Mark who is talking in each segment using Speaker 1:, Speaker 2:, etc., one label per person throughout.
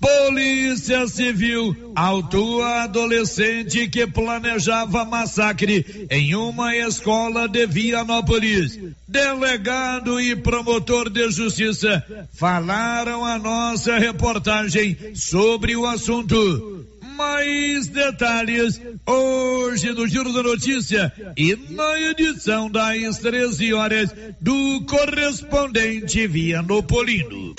Speaker 1: Polícia Civil autua adolescente que planejava massacre em uma escola de Vianópolis. Delegado e promotor de justiça falaram a nossa reportagem sobre o assunto. Mais detalhes hoje no Giro da Notícia e na edição das 13 horas do correspondente Vianopolino.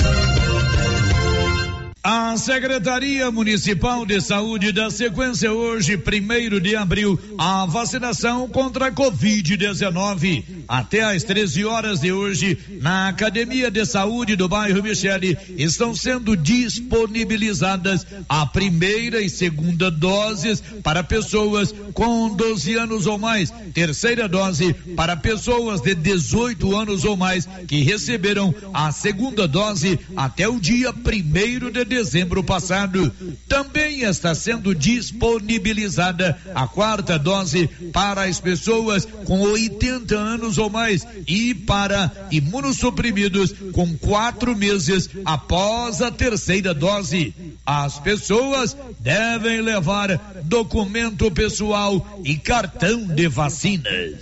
Speaker 1: A Secretaria Municipal de Saúde dá sequência hoje, primeiro de abril, à vacinação contra a Covid-19. Até às 13 horas de hoje, na Academia de Saúde do bairro Michele, estão sendo disponibilizadas a primeira e segunda doses para pessoas com 12 anos ou mais, terceira dose para pessoas de 18 anos ou mais que receberam a segunda dose até o dia primeiro de dezembro passado. Também está sendo disponibilizada a quarta dose para as pessoas com 80 anos ou mais e para imunossuprimidos com quatro meses após a terceira dose. As pessoas devem levar documento pessoal e cartão de vacinas.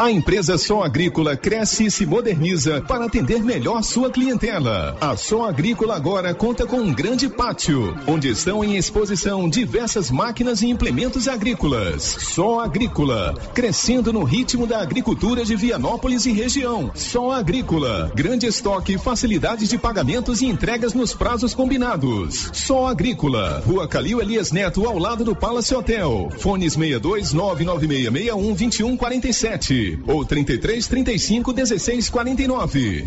Speaker 2: A empresa Som Agrícola cresce e se moderniza para atender melhor sua clientela. A Som Agrícola agora conta com um grande pátio, onde estão em exposição diversas máquinas e implementos agrícolas. Som Agrícola, crescendo no ritmo da agricultura de Vianópolis e região. Som Agrícola, grande estoque, facilidades de pagamentos e entregas nos prazos combinados. Som Agrícola, Rua Calil Elias Neto, ao lado do Palace Hotel. Fones 62 99661 2147 ou 33 35 16 49.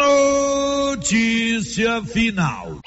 Speaker 1: Notícia final.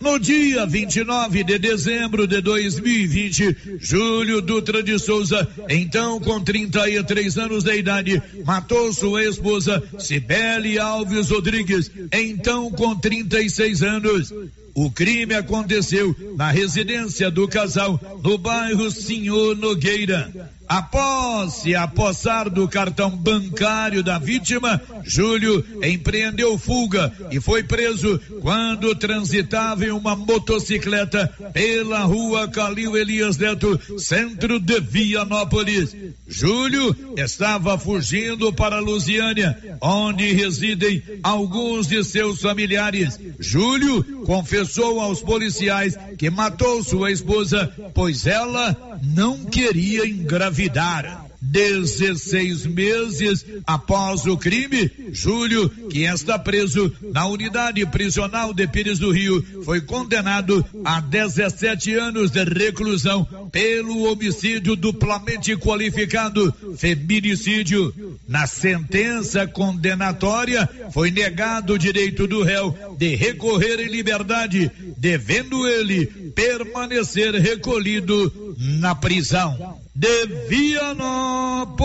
Speaker 1: No dia 29 de dezembro de 2020, Júlio Dutra de Souza, então com 33 anos de idade, matou sua esposa Cibele Alves Rodrigues, então com 36 anos. O crime aconteceu na residência do casal no bairro Senhor Nogueira. Após se apossar do cartão bancário da vítima, Júlio empreendeu fuga e foi preso quando transitava em uma motocicleta pela rua Calil Elias Neto, centro de Vianópolis. Júlio estava fugindo para Lusiânia, onde residem alguns de seus familiares. Júlio confessou aos policiais que matou sua esposa, pois ela não queria engravidar. 16 meses após o crime, Júlio, que está preso na unidade prisional de Pires do Rio, foi condenado a 17 anos de reclusão pelo homicídio duplamente qualificado, feminicídio. Na sentença condenatória, foi negado o direito do réu de recorrer em liberdade, devendo ele permanecer recolhido na prisão de Vianópolis,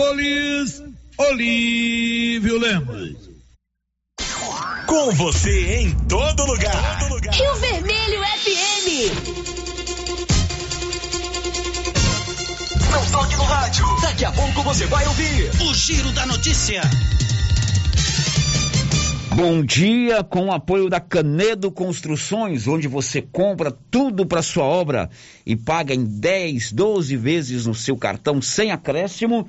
Speaker 1: Olívio Lemos.
Speaker 3: Com você em todo lugar. Todo lugar.
Speaker 4: Rio Vermelho FM.
Speaker 3: Não toque no rádio. Daqui a pouco você vai ouvir o Giro da Notícia.
Speaker 5: Bom dia, com o apoio da Canedo Construções, onde você compra tudo para sua obra e paga em 10, 12 vezes no seu cartão sem acréscimo.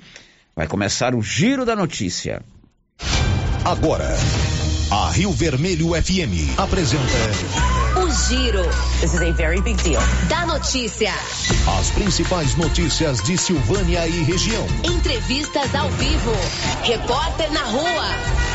Speaker 5: Vai começar o Giro da Notícia.
Speaker 3: Agora, a Rio Vermelho FM apresenta
Speaker 4: O Giro.
Speaker 6: This is a very big deal.
Speaker 4: Da notícia.
Speaker 7: As principais notícias de Silvânia e região.
Speaker 4: Entrevistas ao vivo. Repórter na rua.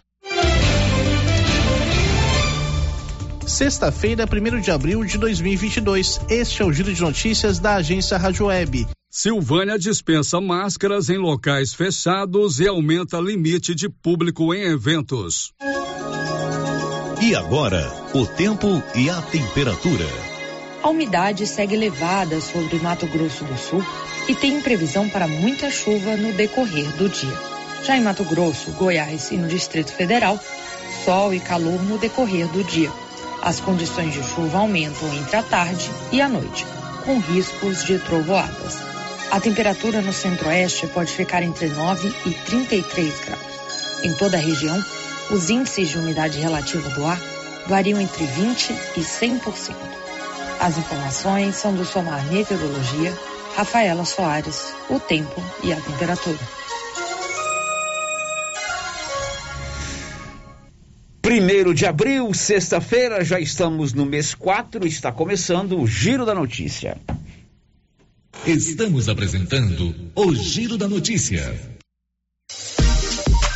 Speaker 8: Sexta-feira, 1 de abril de 2022. Este é o Giro de Notícias da agência Rádio Web.
Speaker 9: Silvânia dispensa máscaras em locais fechados e aumenta limite de público em eventos.
Speaker 7: E agora, o tempo e a temperatura.
Speaker 10: A umidade segue elevada sobre Mato Grosso do Sul e tem previsão para muita chuva no decorrer do dia. Já em Mato Grosso, Goiás e no Distrito Federal, sol e calor no decorrer do dia. As condições de chuva aumentam entre a tarde e a noite, com riscos de trovoadas. A temperatura no centro-oeste pode ficar entre 9 e 33 graus. Em toda a região, os índices de umidade relativa do ar variam entre 20 e 100%. As informações são do Somar Meteorologia, Rafaela Soares, o tempo e a temperatura.
Speaker 5: Primeiro de abril, sexta-feira, já estamos no mês 4, está começando o Giro da Notícia.
Speaker 7: Estamos apresentando o Giro da Notícia.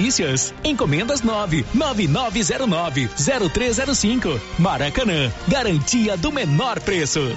Speaker 11: delícias. Encomendas 9 9909 0305. Maracanã, garantia do menor preço.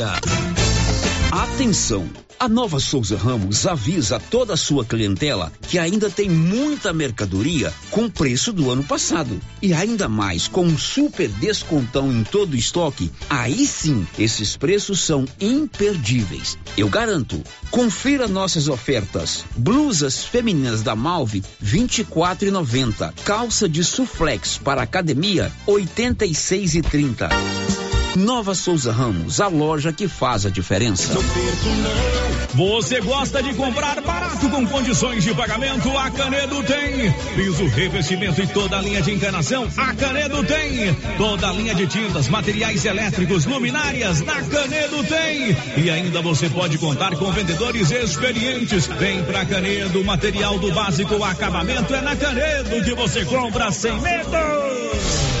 Speaker 5: Atenção! A Nova Souza Ramos avisa toda a sua clientela que ainda tem muita mercadoria com preço do ano passado. E ainda mais, com um super descontão em todo o estoque, aí sim, esses preços são imperdíveis. Eu garanto. Confira nossas ofertas. Blusas femininas da Malve, R$ 24,90. Calça de suflex para academia, R$ 86,30. Nova Souza Ramos, a loja que faz a diferença.
Speaker 12: Você gosta de comprar barato com condições de pagamento? A Canedo tem. Piso, revestimento e toda a linha de encanação? A Canedo tem. Toda a linha de tintas, materiais elétricos, luminárias? Na Canedo tem. E ainda você pode contar com vendedores experientes. Vem pra Canedo, material do básico, acabamento é na Canedo que você compra sem medo.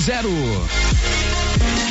Speaker 13: 8200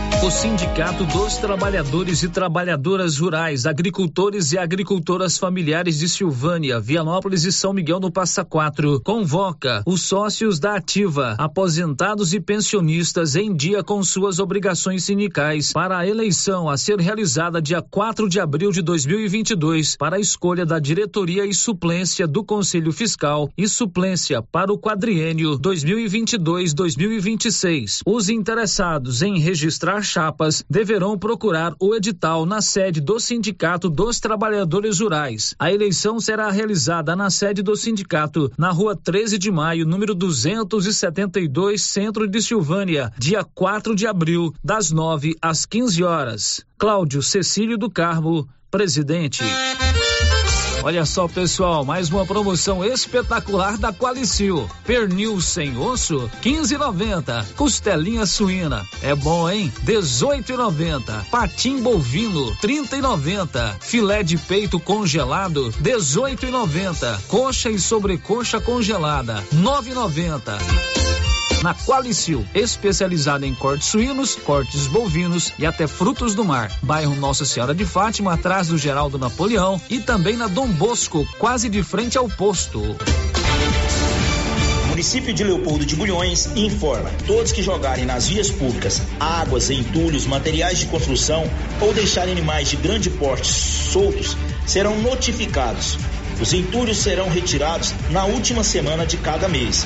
Speaker 14: O Sindicato dos Trabalhadores e Trabalhadoras Rurais, Agricultores e Agricultoras Familiares de Silvânia, Vianópolis e São Miguel do Passa Quatro convoca os sócios da Ativa, aposentados e pensionistas em dia com suas obrigações sindicais para a eleição a ser realizada dia 4 de abril de 2022 para a escolha da diretoria e suplência do Conselho Fiscal e suplência para o quadriênio 2022-2026. Os interessados em registrar chapas deverão procurar o edital na sede do Sindicato dos Trabalhadores Rurais. A eleição será realizada na sede do sindicato, na rua 13 de maio, número 272, centro de Silvânia, dia 4 de abril, das 9 às 15 horas. Cláudio Cecílio do Carmo, presidente. Olha só, pessoal, mais uma promoção espetacular da Qualicil. Pernil sem osso, 15,90. Costelinha suína, é bom, hein? 18,90. Patim bovino, 30,90. Filé de peito congelado, 18,90. Coxa e sobrecoxa congelada, 9,90 na Qualicil, especializada em cortes suínos, cortes bovinos e até frutos do mar. Bairro Nossa Senhora de Fátima, atrás do Geraldo Napoleão e também na Dom Bosco, quase de frente ao posto.
Speaker 15: O município de Leopoldo de Bulhões informa: todos que jogarem nas vias públicas águas, entulhos, materiais de construção ou deixarem animais de grande porte soltos serão notificados. Os entulhos serão retirados na última semana de cada mês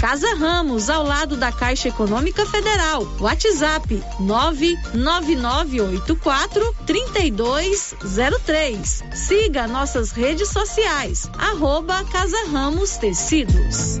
Speaker 16: Casa Ramos, ao lado da Caixa Econômica Federal. WhatsApp 99984 3203. Siga nossas redes sociais. Arroba Casa Ramos Tecidos.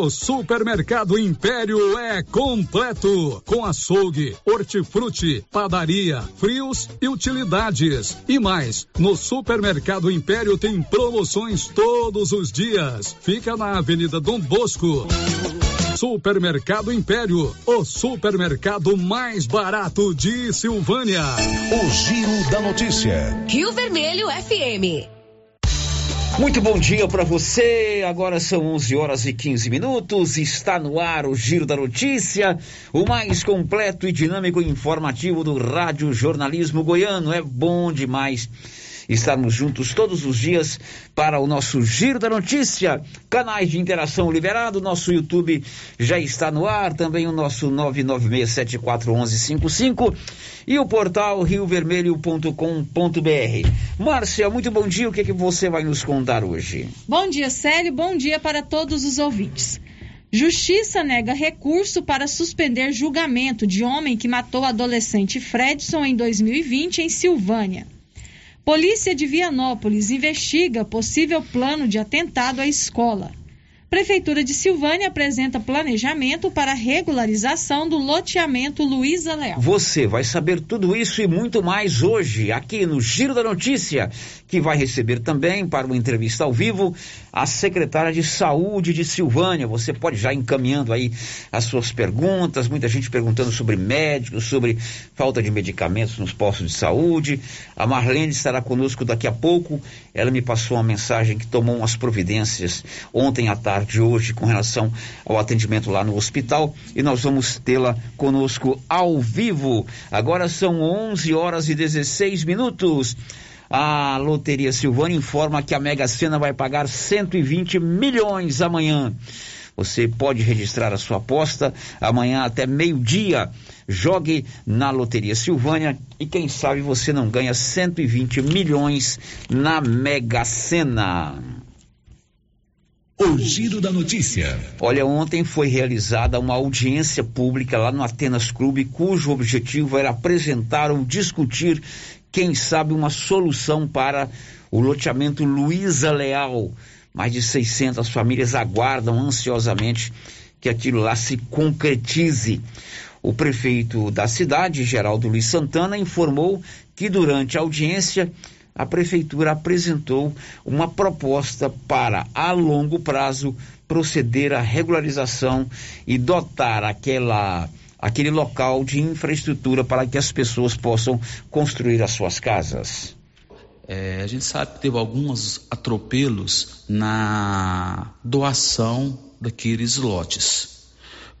Speaker 9: O Supermercado Império é completo, com açougue, hortifruti, padaria, frios e utilidades. E mais, no Supermercado Império tem promoções todos os dias. Fica na Avenida Dom Bosco. Supermercado Império, o supermercado mais barato de Silvânia.
Speaker 17: O Giro da Notícia.
Speaker 4: Rio Vermelho FM.
Speaker 5: Muito bom dia para você. Agora são 11 horas e 15 minutos. Está no ar o Giro da Notícia, o mais completo e dinâmico informativo do Rádio Jornalismo Goiano. É bom demais estarmos juntos todos os dias para o nosso Giro da Notícia. Canais de interação liberado, nosso YouTube já está no ar, também o nosso 996741155 e o portal riovermelho.com.br. Márcia, muito bom dia. O que, é que você vai nos contar hoje?
Speaker 16: Bom dia, Célio. Bom dia para todos os ouvintes. Justiça nega recurso para suspender julgamento de homem que matou adolescente Fredson em 2020 em Silvânia. Polícia de Vianópolis investiga possível plano de atentado à escola. Prefeitura de Silvânia apresenta planejamento para regularização do loteamento Luiza Leal.
Speaker 5: Você vai saber tudo isso e muito mais hoje, aqui no Giro da Notícia, que vai receber também para uma entrevista ao vivo a secretária de Saúde de Silvânia. Você pode já encaminhando aí as suas perguntas, muita gente perguntando sobre médicos, sobre falta de medicamentos nos postos de saúde. A Marlene estará conosco daqui a pouco. Ela me passou uma mensagem que tomou umas providências ontem à tarde de hoje com relação ao atendimento lá no hospital e nós vamos tê-la conosco ao vivo. Agora são 11 horas e 16 minutos. A Loteria Silvânia informa que a Mega Sena vai pagar 120 milhões amanhã. Você pode registrar a sua aposta amanhã até meio-dia. Jogue na Loteria Silvânia e quem sabe você não ganha 120 milhões na Mega Sena.
Speaker 17: O Giro da Notícia.
Speaker 5: Olha, ontem foi realizada uma audiência pública lá no Atenas Clube, cujo objetivo era apresentar ou discutir, quem sabe, uma solução para o loteamento Luiza Leal. Mais de 600 famílias aguardam ansiosamente que aquilo lá se concretize. O prefeito da cidade, Geraldo Luiz Santana, informou que durante a audiência a prefeitura apresentou uma proposta para, a longo prazo, proceder à regularização e dotar aquela aquele local de infraestrutura para que as pessoas possam construir as suas casas.
Speaker 18: É, a gente sabe que teve alguns atropelos na doação daqueles lotes,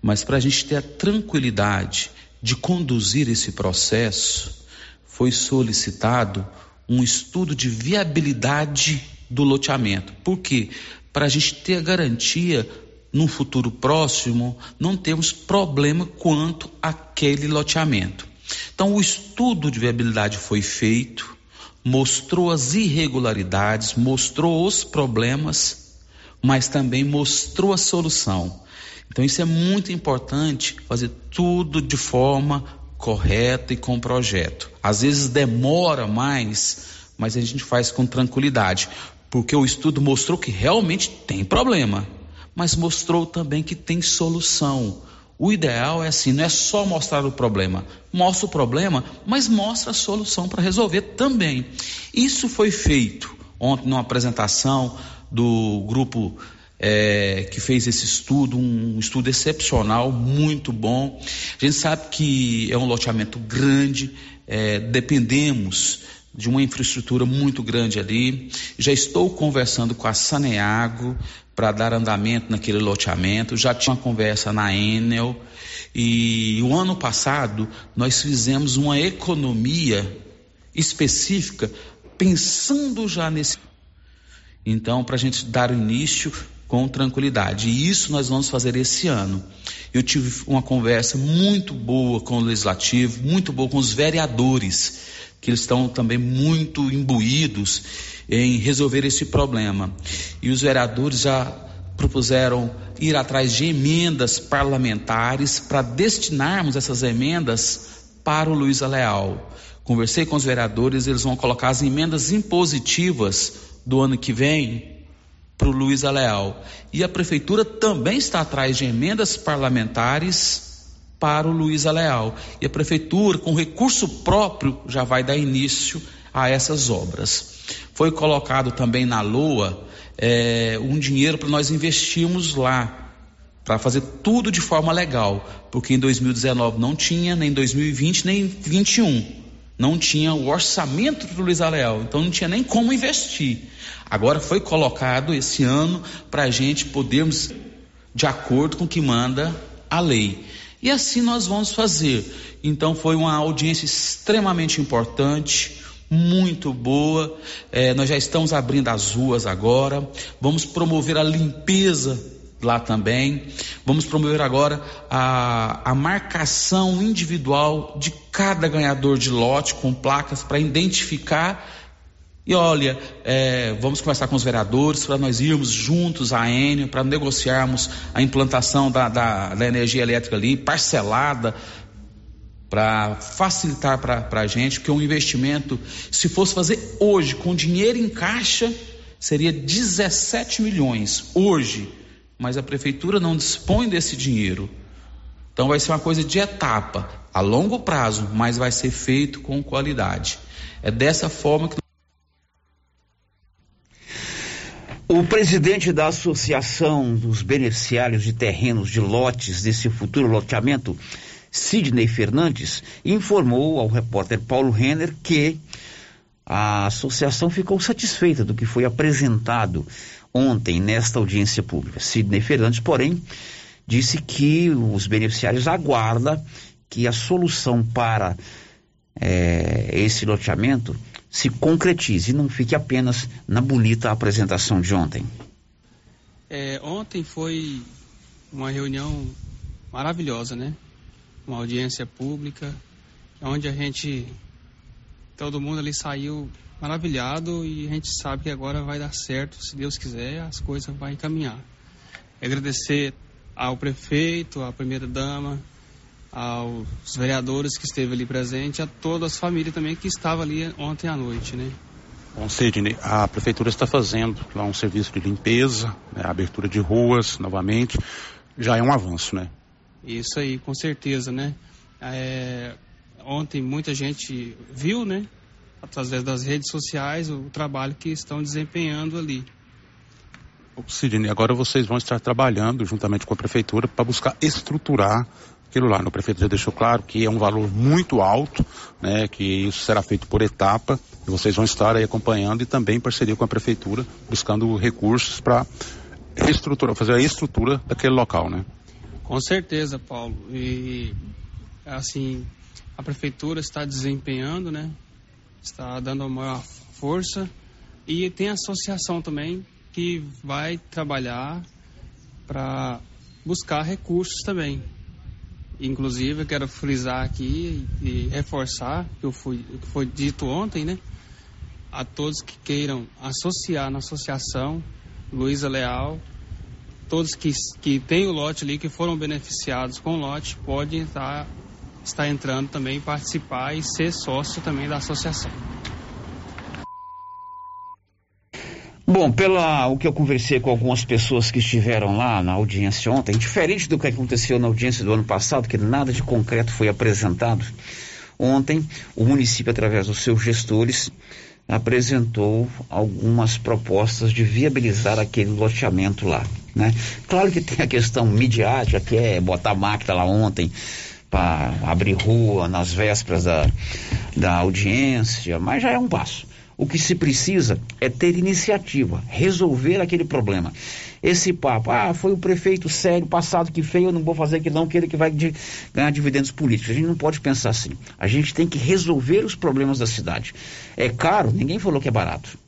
Speaker 18: mas para a gente ter a tranquilidade de conduzir esse processo, foi solicitado um estudo de viabilidade do loteamento. Por quê? Para a gente ter a garantia, num futuro próximo, não termos problema quanto àquele loteamento. Então, o estudo de viabilidade foi feito, mostrou as irregularidades, mostrou os problemas, mas também mostrou a solução. Então, isso é muito importante, fazer tudo de forma correta e com projeto. Às vezes demora mais, mas a gente faz com tranquilidade, porque o estudo mostrou que realmente tem problema, mas mostrou também que tem solução. O ideal é assim, não é só mostrar o problema, mostra o problema, mas mostra a solução para resolver também. Isso foi feito ontem numa apresentação do grupo é, que fez esse estudo, um estudo excepcional, muito bom. A gente sabe que é um loteamento grande, é, dependemos de uma infraestrutura muito grande ali. Já estou conversando com a Saneago para dar andamento naquele loteamento. Já tinha uma conversa na Enel. E o ano passado nós fizemos uma economia específica pensando já nesse. Então, para a gente dar início com tranquilidade. E isso nós vamos fazer esse ano. Eu tive uma conversa muito boa com o legislativo, muito boa com os vereadores, que eles estão também muito imbuídos em resolver esse problema. E os vereadores já propuseram ir atrás de emendas parlamentares para destinarmos essas emendas para o Luiz Leal. Conversei com os vereadores, eles vão colocar as emendas impositivas do ano que vem para o Luiz Leal. E a prefeitura também está atrás de emendas parlamentares para o Luiz Leal. E a prefeitura, com recurso próprio, já vai dar início a essas obras. Foi colocado também na LOA é, um dinheiro para nós investirmos lá, para fazer tudo de forma legal, porque em 2019 não tinha, nem 2020, nem 2021. Não tinha o orçamento do Luiz Leal, então não tinha nem como investir. Agora foi colocado esse ano para a gente podermos, de acordo com o que manda a lei. E assim nós vamos fazer. Então foi uma audiência extremamente importante, muito boa. É, nós já estamos abrindo as ruas agora. Vamos promover a limpeza lá também. Vamos promover agora a, a marcação individual de cada ganhador de lote com placas para identificar e olha, é, vamos conversar com os vereadores para nós irmos juntos à Enio, para negociarmos a implantação da, da, da energia elétrica ali, parcelada, para facilitar para a gente, porque um investimento, se fosse fazer hoje, com dinheiro em caixa, seria 17 milhões, hoje, mas a prefeitura não dispõe desse dinheiro. Então vai ser uma coisa de etapa, a longo prazo, mas vai ser feito com qualidade. É dessa forma que
Speaker 5: O presidente da Associação dos Beneficiários de Terrenos de Lotes desse futuro loteamento, Sidney Fernandes, informou ao repórter Paulo Renner que a associação ficou satisfeita do que foi apresentado ontem nesta audiência pública. Sidney Fernandes, porém, disse que os beneficiários aguardam que a solução para é, esse loteamento se concretize e não fique apenas na bonita apresentação de ontem.
Speaker 19: É, ontem foi uma reunião maravilhosa, né? Uma audiência pública, onde a gente, todo mundo ali saiu maravilhado e a gente sabe que agora vai dar certo, se Deus quiser, as coisas vão encaminhar. Agradecer ao prefeito, à primeira dama, aos vereadores que esteve ali presente, a todas as famílias também que estavam ali ontem à noite, né?
Speaker 20: Bom, Sidney, a prefeitura está fazendo lá um serviço de limpeza, né, abertura de ruas novamente, já é um avanço, né?
Speaker 19: Isso aí, com certeza, né? É, ontem muita gente viu, né, através das redes sociais, o trabalho que estão desempenhando ali.
Speaker 20: Sidney, agora vocês vão estar trabalhando juntamente com a prefeitura para buscar estruturar aquilo lá. O prefeito já deixou claro que é um valor muito alto, né, que isso será feito por etapa, e vocês vão estar aí acompanhando e também em parceria com a prefeitura, buscando recursos para reestruturar, fazer a estrutura daquele local, né?
Speaker 19: Com certeza, Paulo. E assim, a prefeitura está desempenhando, né? Está dando a maior força e tem a associação também que vai trabalhar para buscar recursos também. Inclusive, eu quero frisar aqui e reforçar que, que foi dito ontem, né? A todos que queiram associar na associação Luísa Leal, todos que, que têm o lote ali, que foram beneficiados com o lote, podem estar, estar entrando também, participar e ser sócio também da associação.
Speaker 5: Bom, pela o que eu conversei com algumas pessoas que estiveram lá na audiência ontem, diferente do que aconteceu na audiência do ano passado, que nada de concreto foi apresentado, ontem o município, através dos seus gestores, apresentou algumas propostas de viabilizar aquele loteamento lá, né? Claro que tem a questão midiática, que é botar máquina lá ontem para abrir rua nas vésperas da, da audiência, mas já é um passo. O que se precisa é ter iniciativa, resolver aquele problema. Esse papo, ah, foi o prefeito sério passado que fez, eu não vou fazer aquilo não, que ele que vai de, ganhar dividendos políticos. A gente não pode pensar assim. A gente tem que resolver os problemas da cidade. É caro, ninguém falou que é barato.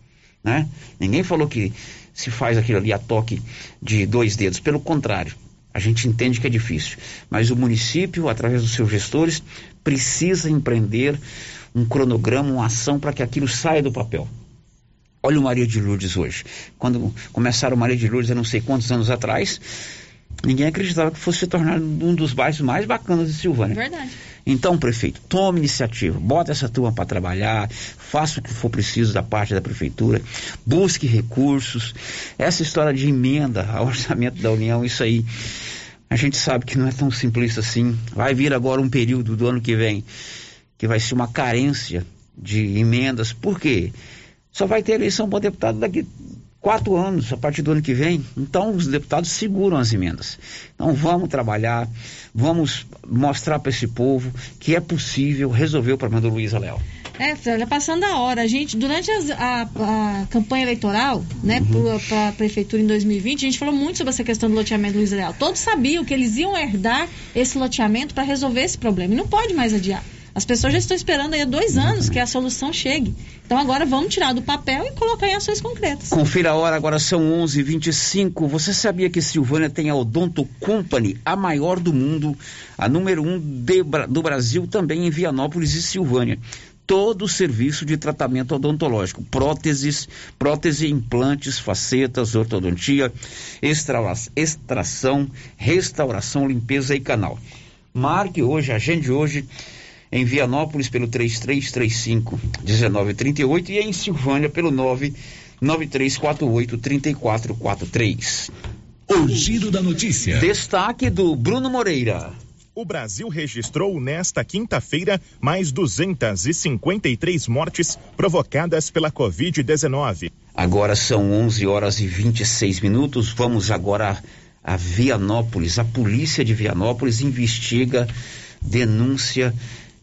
Speaker 5: Né? Ninguém falou que se faz aquilo ali a toque de dois dedos. Pelo contrário, a gente entende que é difícil. Mas o município, através dos seus gestores, precisa empreender um cronograma, uma ação para que aquilo saia do papel. Olha o Maria de Lourdes hoje. Quando começaram o Maria de Lourdes, eu não sei quantos anos atrás, Ninguém acreditava que fosse se tornar um dos bairros mais bacanas de Silvânia.
Speaker 16: Verdade.
Speaker 5: Então, prefeito, tome iniciativa, bota essa turma para trabalhar, faça o que for preciso da parte da prefeitura, busque recursos. Essa história de emenda ao orçamento da União, isso aí, a gente sabe que não é tão simples assim. Vai vir agora um período do ano que vem que vai ser uma carência de emendas. Por quê? Só vai ter eleição para deputado daqui quatro anos, a partir do ano que vem. Então, os deputados seguram as emendas. Então, vamos trabalhar, vamos mostrar para esse povo que é possível resolver o problema do Luiz Leal.
Speaker 16: É, já passando a hora. A gente, durante as, a, a, campanha eleitoral, né, uhum. para a prefeitura em 2020, a gente falou muito sobre essa questão do loteamento do Luiz Leal. Todos sabiam que eles iam herdar esse loteamento para resolver esse problema. E não pode mais adiar. As pessoas já estão esperando aí há dois anos que a solução chegue. Então agora vamos tirar do papel e colocar em ações concretas.
Speaker 5: Confira a hora, agora são 11 h 25 Você sabia que Silvânia tem a Odonto Company, a maior do mundo, a número um de, do Brasil, também em Vianópolis e Silvânia todo o serviço de tratamento odontológico, próteses, prótese, implantes, facetas, ortodontia, extra, extração, restauração, limpeza e canal. Marque hoje, agende hoje em Vianópolis pelo 3335 1938 e em Silvânia pelo 99348 3443.
Speaker 17: O giro da notícia.
Speaker 5: Destaque do Bruno Moreira.
Speaker 21: O Brasil registrou nesta quinta-feira mais 253 mortes provocadas pela Covid-19.
Speaker 5: Agora são 11 horas e 26 minutos. Vamos agora a Vianópolis. A polícia de Vianópolis investiga denúncia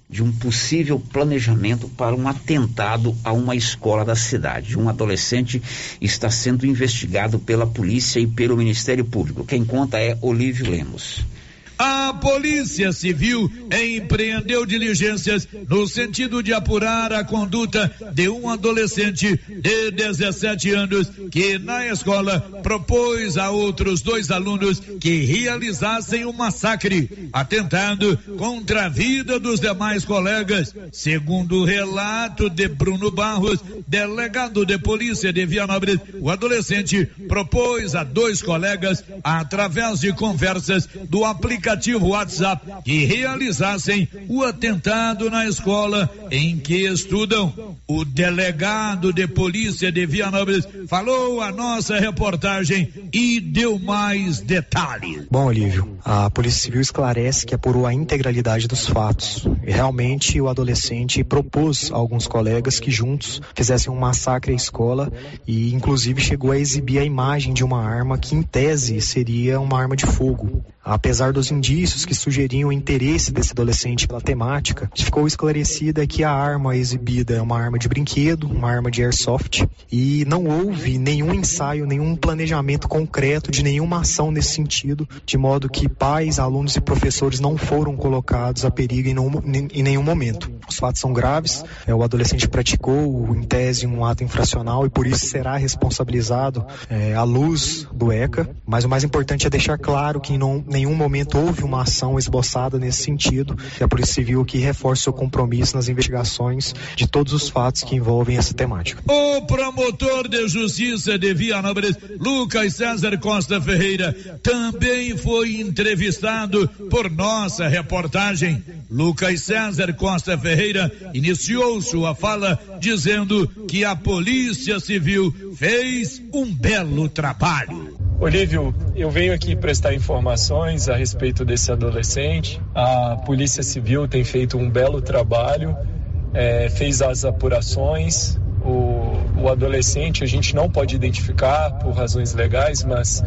Speaker 5: de um possível planejamento para um atentado a uma escola da cidade. Um adolescente está sendo investigado pela polícia e pelo Ministério Público. Quem conta é Olívio Lemos.
Speaker 1: A Polícia Civil empreendeu diligências no sentido de apurar a conduta de um adolescente de 17 anos que na escola propôs a outros dois alunos que realizassem um massacre, atentando contra a vida dos demais colegas. Segundo o relato de Bruno Barros, delegado de polícia de Vianópolis, o adolescente propôs a dois colegas, através de conversas do aplicativo aplicativo WhatsApp que realizassem o atentado na escola em que estudam. O delegado de polícia de Vianópolis falou a nossa reportagem e deu mais detalhes.
Speaker 22: Bom, Olívio, a Polícia Civil esclarece que apurou a integralidade dos fatos. E realmente o adolescente propôs a alguns colegas que juntos fizessem um massacre à escola e inclusive chegou a exibir a imagem de uma arma que em tese seria uma arma de fogo. Apesar dos indícios que sugeriam o interesse desse adolescente pela temática, ficou esclarecida que a arma exibida é uma arma de brinquedo, uma arma de airsoft, e não houve nenhum ensaio, nenhum planejamento concreto de nenhuma ação nesse sentido, de modo que pais, alunos e professores não foram colocados a perigo em, nenhum momento. Os fatos são graves, é, o adolescente praticou, em tese, um ato infracional e por isso será responsabilizado é, à luz do ECA, mas o mais importante é deixar claro que não, nenhum momento houve uma ação esboçada nesse sentido e a Polícia Civil aqui reforça seu compromisso nas investigações de todos os fatos que envolvem essa temática.
Speaker 1: O promotor de justiça de Vianópolis, Lucas César Costa Ferreira, também foi entrevistado por nossa reportagem. Lucas César Costa Ferreira iniciou sua fala dizendo que a Polícia Civil fez um belo trabalho.
Speaker 23: Olívio, eu venho aqui prestar informações a respeito desse adolescente. A Polícia Civil tem feito um belo trabalho, é, fez as apurações. O, o, adolescente a gente não pode identificar por razões legais, mas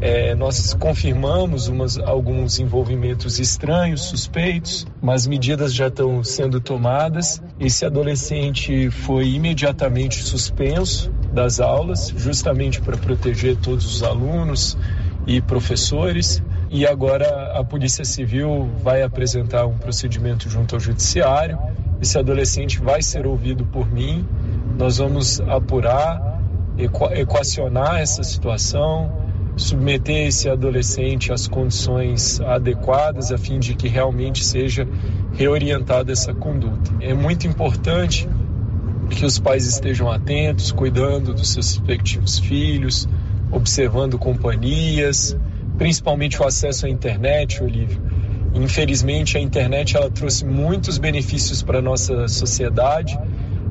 Speaker 23: é, nós confirmamos umas, alguns envolvimentos estranhos, suspeitos, mas medidas já estão sendo tomadas. Esse adolescente foi imediatamente suspenso das aulas, justamente para proteger todos os alunos e professores. E agora a Polícia Civil vai apresentar um procedimento junto ao Judiciário. Esse adolescente vai ser ouvido por mim. Nós vamos apurar, equacionar essa situação, submeter esse adolescente às condições adequadas a fim de que realmente seja reorientada essa conduta. É muito importante que os pais estejam atentos, cuidando dos seus respectivos filhos, observando companhias, principalmente o acesso à internet, Olívio. Infelizmente, a internet ela trouxe muitos benefícios para a nossa sociedade,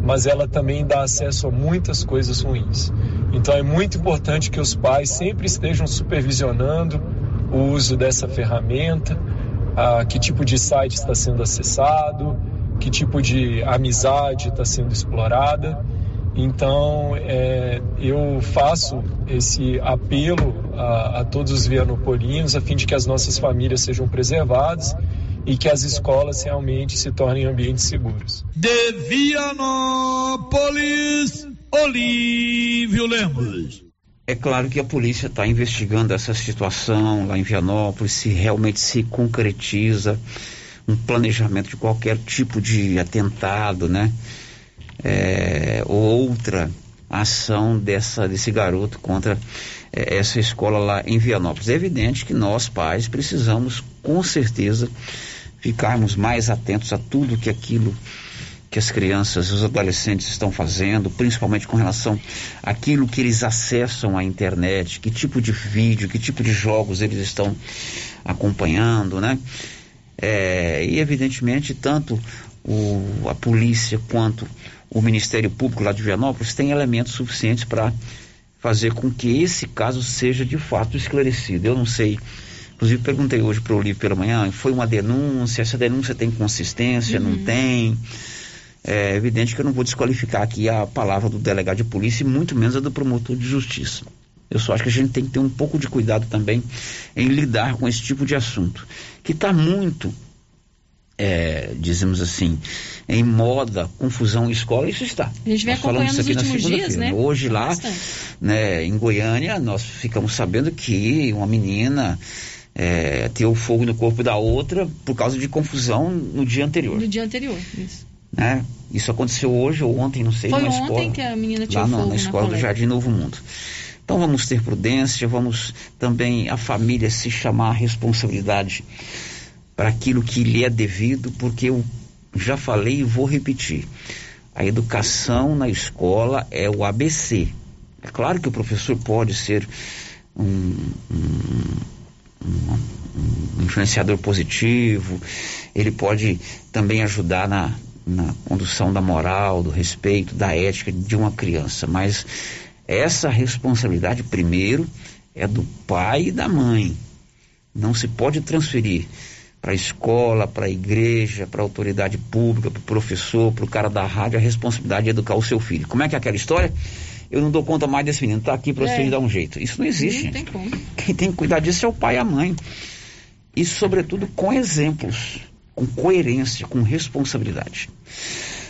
Speaker 23: mas ela também dá acesso a muitas coisas ruins. Então, é muito importante que os pais sempre estejam supervisionando o uso dessa ferramenta, a que tipo de site está sendo acessado, que tipo de amizade está sendo explorada. Então, é, eu faço esse apelo a, a todos os vianopolinos a fim de que as nossas famílias sejam preservadas e que as escolas realmente se tornem ambientes seguros.
Speaker 1: De Vianópolis, Olívio Lemos.
Speaker 5: É claro que a polícia está investigando essa situação lá em Vianópolis, se realmente se concretiza um planejamento de qualquer tipo de atentado, né? é, outra ação dessa, desse garoto contra é, essa escola lá em Vianópolis. É evidente que nós, pais, precisamos, com certeza, ficarmos mais atentos a tudo que aquilo que as crianças, os adolescentes estão fazendo, principalmente com relação àquilo que eles acessam à internet, que tipo de vídeo, que tipo de jogos eles estão acompanhando, né? É, e evidentemente tanto o, a polícia quanto o Ministério Público lá de Vianópolis tem elementos suficientes para fazer com que esse caso seja de fato esclarecido. Eu não sei, inclusive perguntei hoje para o Olívio pela manhã, foi uma denúncia, essa denúncia tem consistência, uhum. não tem? É evidente que eu não vou desqualificar aqui a palavra do delegado de polícia e muito menos a do promotor de justiça. Eu só acho que a gente tem que ter um pouco de cuidado também em lidar com esse tipo de assunto, que está muito é, dizemos assim, em moda, confusão em escola, isso está.
Speaker 16: A gente vem nós acompanhando nos últimos dias, né?
Speaker 5: Hoje lá, né, em Goiânia, nós ficamos sabendo que uma menina é, teve fogo no corpo da outra por causa de confusão no dia anterior.
Speaker 16: No dia anterior, isso.
Speaker 5: Né? Isso aconteceu hoje ou ontem, não sei,
Speaker 16: Foi
Speaker 5: na
Speaker 16: ontem
Speaker 5: escola.
Speaker 16: que a menina tinha
Speaker 5: lá
Speaker 16: fogo
Speaker 5: na, escola
Speaker 16: na
Speaker 5: do Jardim Novo Mundo. Então vamos ter prudência, vamos também a família se chamar a responsabilidade para aquilo que lhe é devido, porque eu já falei e vou repetir. A educação na escola é o ABC. É claro que o professor pode ser um, um, um, influenciador positivo, ele pode também ajudar na, na condução da moral, do respeito, da ética de uma criança, mas essa responsabilidade, primeiro, é do pai e da mãe. Não se pode transferir para a escola, para a igreja, para a autoridade pública, para o professor, para o cara da rádio, a responsabilidade de educar o seu filho. Como é que é aquela história? Eu não dou conta mais desse menino, está aqui para é. vocês dar um jeito. Isso não existe. Não
Speaker 16: tem como.
Speaker 5: Quem tem que cuidar disso é o pai e a mãe. E, sobretudo, com exemplos, com coerência, com responsabilidade.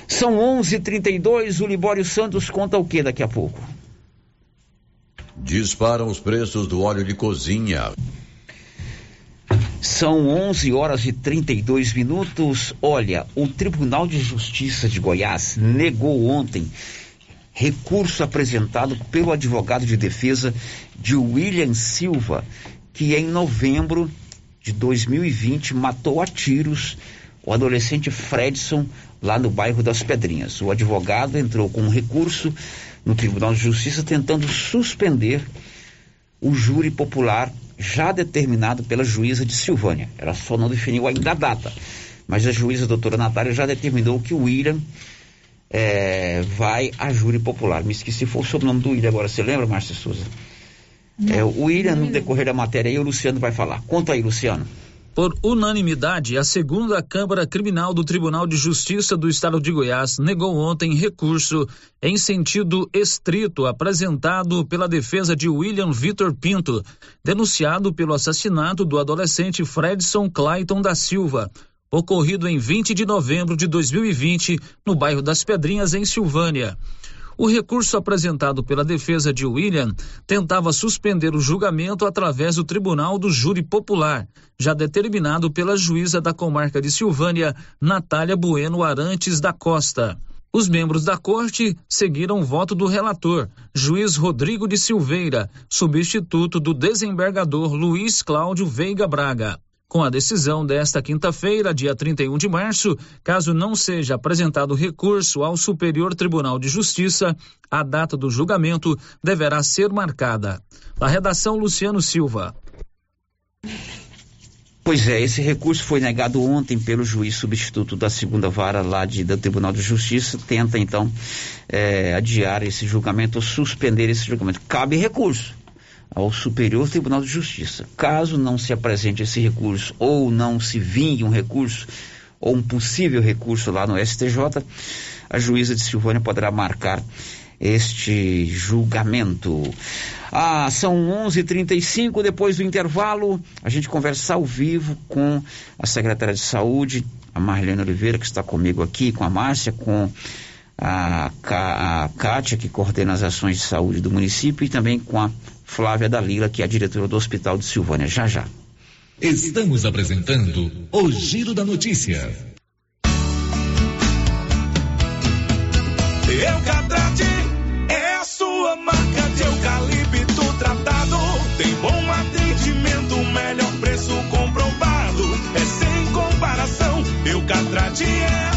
Speaker 5: São 11:32 h 32 o Libório Santos conta o que daqui a pouco?
Speaker 17: Disparam os preços do óleo de cozinha.
Speaker 5: São 11 horas e 32 minutos. Olha, o Tribunal de Justiça de Goiás negou ontem recurso apresentado pelo advogado de defesa de William Silva, que em novembro de 2020 matou a tiros o adolescente Fredson lá no bairro das Pedrinhas. O advogado entrou com um recurso no Tribunal de Justiça tentando suspender o júri popular já determinado pela juíza de Silvânia. Ela só não definiu ainda a data, mas a juíza a doutora Natália já determinou que o William é, vai a júri popular. Me esqueci, foi o sobrenome do William agora. Você lembra, Márcia Souza? É, o William, no decorrer da matéria, aí o Luciano vai falar. Conta aí, Luciano.
Speaker 14: Por unanimidade, a segunda Câmara Criminal do Tribunal de Justiça do Estado de Goiás negou ontem recurso em sentido estrito apresentado pela defesa de William Vitor Pinto, denunciado pelo assassinato do adolescente Fredson Clayton da Silva, ocorrido em 20 de novembro de 2020 no bairro das Pedrinhas, em Silvânia. O recurso apresentado pela defesa de William tentava suspender o julgamento através do Tribunal do Júri Popular, já determinado pela juíza da comarca de Silvânia, Natália Bueno Arantes da Costa. Os membros da corte seguiram o voto do relator, juiz Rodrigo de Silveira, substituto do desembargador Luiz Cláudio Veiga Braga. Com a decisão desta quinta-feira, dia 31 de março, caso não seja apresentado recurso ao Superior Tribunal de Justiça, a data do julgamento deverá ser marcada. A redação Luciano Silva.
Speaker 5: Pois é, esse recurso foi negado ontem pelo juiz substituto da segunda vara lá de, do Tribunal de Justiça. Tenta, então, é, adiar esse julgamento ou suspender esse julgamento. Cabe recurso ao Superior Tribunal de Justiça. Caso não se apresente esse recurso ou não se vingue um recurso ou um possível recurso lá no STJ, a juíza de Silvânia poderá marcar este julgamento. Ah, são 11:35 depois do intervalo, a gente conversa ao vivo com a secretária de Saúde, a Marlene Oliveira, que está comigo aqui, com a Márcia, com a, a Kátia, que coordena as ações de saúde do município, e também com a Flávia Dalila, que é a diretora do Hospital de Silvânia. Já já.
Speaker 17: Estamos apresentando o Giro da Notícia.
Speaker 24: Eucatrate é a sua marca de eucalipto tratado. Tem bom atendimento, melhor preço comprovado. É sem comparação. Eucatrate é a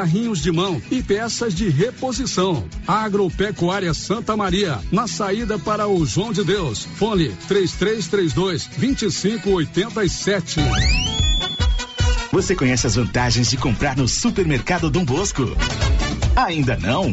Speaker 9: carrinhos de mão e peças de reposição. Agropecuária Santa Maria, na saída para o João de Deus. Fone 3332 2587.
Speaker 25: Você conhece as vantagens de comprar no Supermercado Dom Bosco? Ainda não?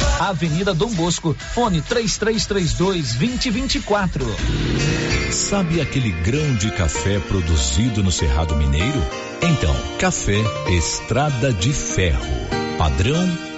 Speaker 14: Avenida Dom Bosco, fone 3332 2024.
Speaker 17: Sabe aquele grão de café produzido no Cerrado Mineiro? Então, café Estrada de Ferro. Padrão,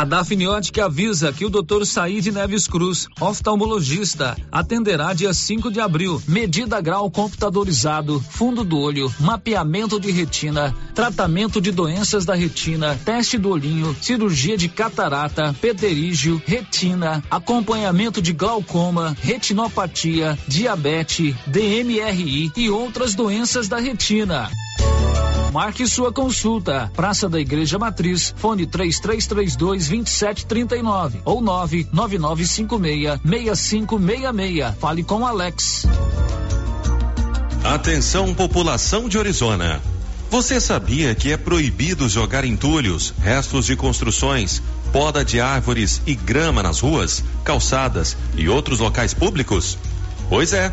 Speaker 14: A Dafniótica avisa que o Dr. Said Neves Cruz, oftalmologista, atenderá dia 5 de abril. Medida grau computadorizado, fundo do olho, mapeamento de retina, tratamento de doenças da retina, teste do olhinho, cirurgia de catarata, pterígio, retina, acompanhamento de glaucoma, retinopatia, diabetes, DMRI e outras doenças da retina. Marque sua consulta. Praça da Igreja Matriz, fone 3332 2739 ou 99956 6566. Fale com Alex.
Speaker 26: Atenção, população de Orizona. Você sabia que é proibido jogar entulhos, restos de construções, poda de árvores e grama nas ruas, calçadas e outros locais públicos? Pois é,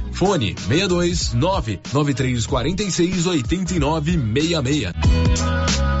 Speaker 11: Fone 62 99346 8966.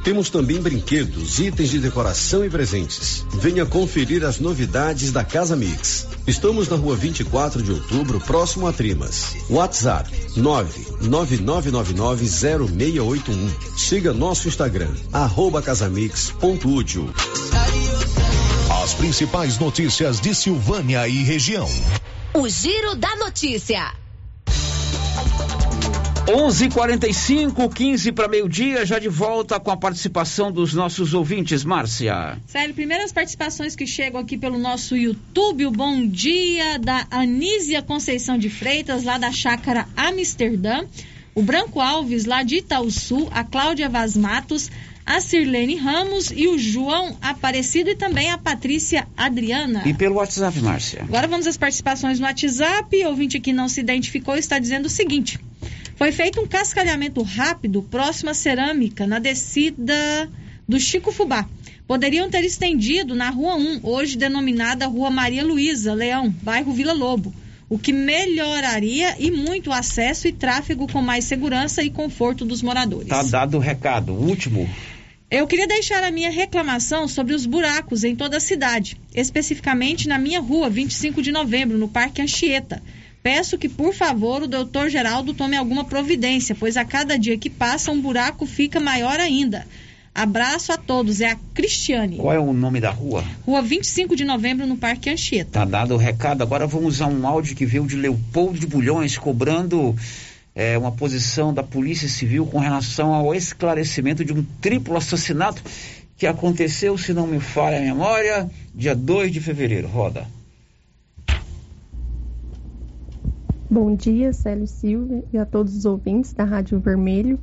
Speaker 27: Temos também brinquedos, itens de decoração e presentes. Venha conferir as novidades da Casa Mix. Estamos na rua 24 de outubro, próximo a Trimas. WhatsApp 999990681. Siga nosso Instagram, arroba casamix.útil.
Speaker 28: As principais notícias de Silvânia e região.
Speaker 29: O Giro da Notícia.
Speaker 5: 11:45, 15 para meio-dia, já de volta com a participação dos nossos ouvintes, Márcia.
Speaker 16: Sério, primeiras participações que chegam aqui pelo nosso YouTube. O bom dia da Anísia Conceição de Freitas, lá da Chácara Amsterdã. O Branco Alves, lá de Itaúsu. A Cláudia Vaz Matos. A Sirlene Ramos e o João Aparecido e também a Patrícia Adriana.
Speaker 5: E pelo WhatsApp, Márcia.
Speaker 16: Agora vamos às participações no WhatsApp. O ouvinte que não se identificou está dizendo o seguinte: Foi feito um cascalhamento rápido próximo à cerâmica, na descida do Chico Fubá. Poderiam ter estendido na Rua 1, hoje denominada Rua Maria Luísa, Leão, bairro Vila Lobo, o que melhoraria e muito o acesso e tráfego com mais segurança e conforto dos moradores.
Speaker 5: Tá dado o recado. Último.
Speaker 16: Eu queria deixar a minha reclamação sobre os buracos em toda a cidade, especificamente na minha rua 25 de novembro, no Parque Anchieta. Peço que, por favor, o doutor Geraldo tome alguma providência, pois a cada dia que passa um buraco fica maior ainda. Abraço a todos, é a Cristiane.
Speaker 5: Qual é o nome da rua?
Speaker 16: Rua 25 de novembro, no Parque Anchieta.
Speaker 5: Tá dado o recado. Agora vamos a um áudio que veio de Leopoldo de Bulhões, cobrando é, uma posição da Polícia Civil com relação ao esclarecimento de um triplo assassinato que aconteceu, se não me falha a memória, dia 2 de fevereiro. Roda.
Speaker 30: Bom dia, Célio Silva e a todos os ouvintes da Rádio Vermelho.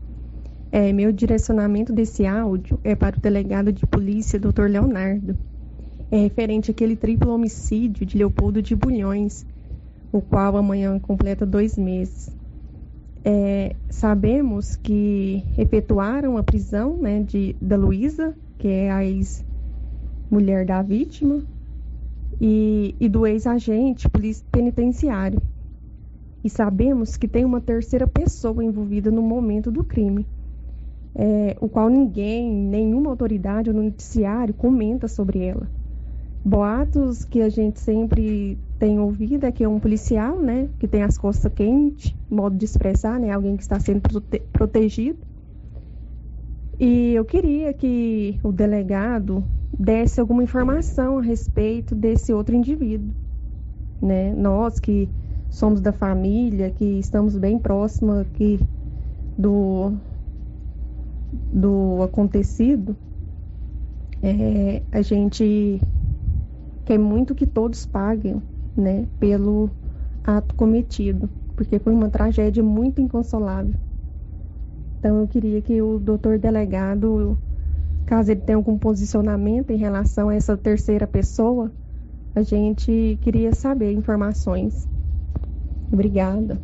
Speaker 30: É, meu direcionamento desse áudio é para o delegado de polícia, Dr. Leonardo. É referente àquele triplo homicídio de Leopoldo de Bulhões, o qual amanhã completa dois meses. É, sabemos que efetuaram a prisão né, de, da Luísa, que é a ex-mulher da vítima, e, e do ex-agente penitenciário. E sabemos que tem uma terceira pessoa envolvida no momento do crime, é, o qual ninguém, nenhuma autoridade ou noticiário comenta sobre ela. Boatos que a gente sempre tem ouvido é que é um policial, né, que tem as costas quentes, modo de expressar, né, alguém que está sendo prote protegido. E eu queria que o delegado desse alguma informação a respeito desse outro indivíduo, né? Nós que somos da família, que estamos bem próximos aqui do do acontecido, é, a gente quer muito que todos paguem né, pelo ato cometido, porque foi uma tragédia muito inconsolável. Então eu queria que o doutor delegado, caso ele tenha algum posicionamento em relação a essa terceira pessoa, a gente queria saber informações. Obrigada.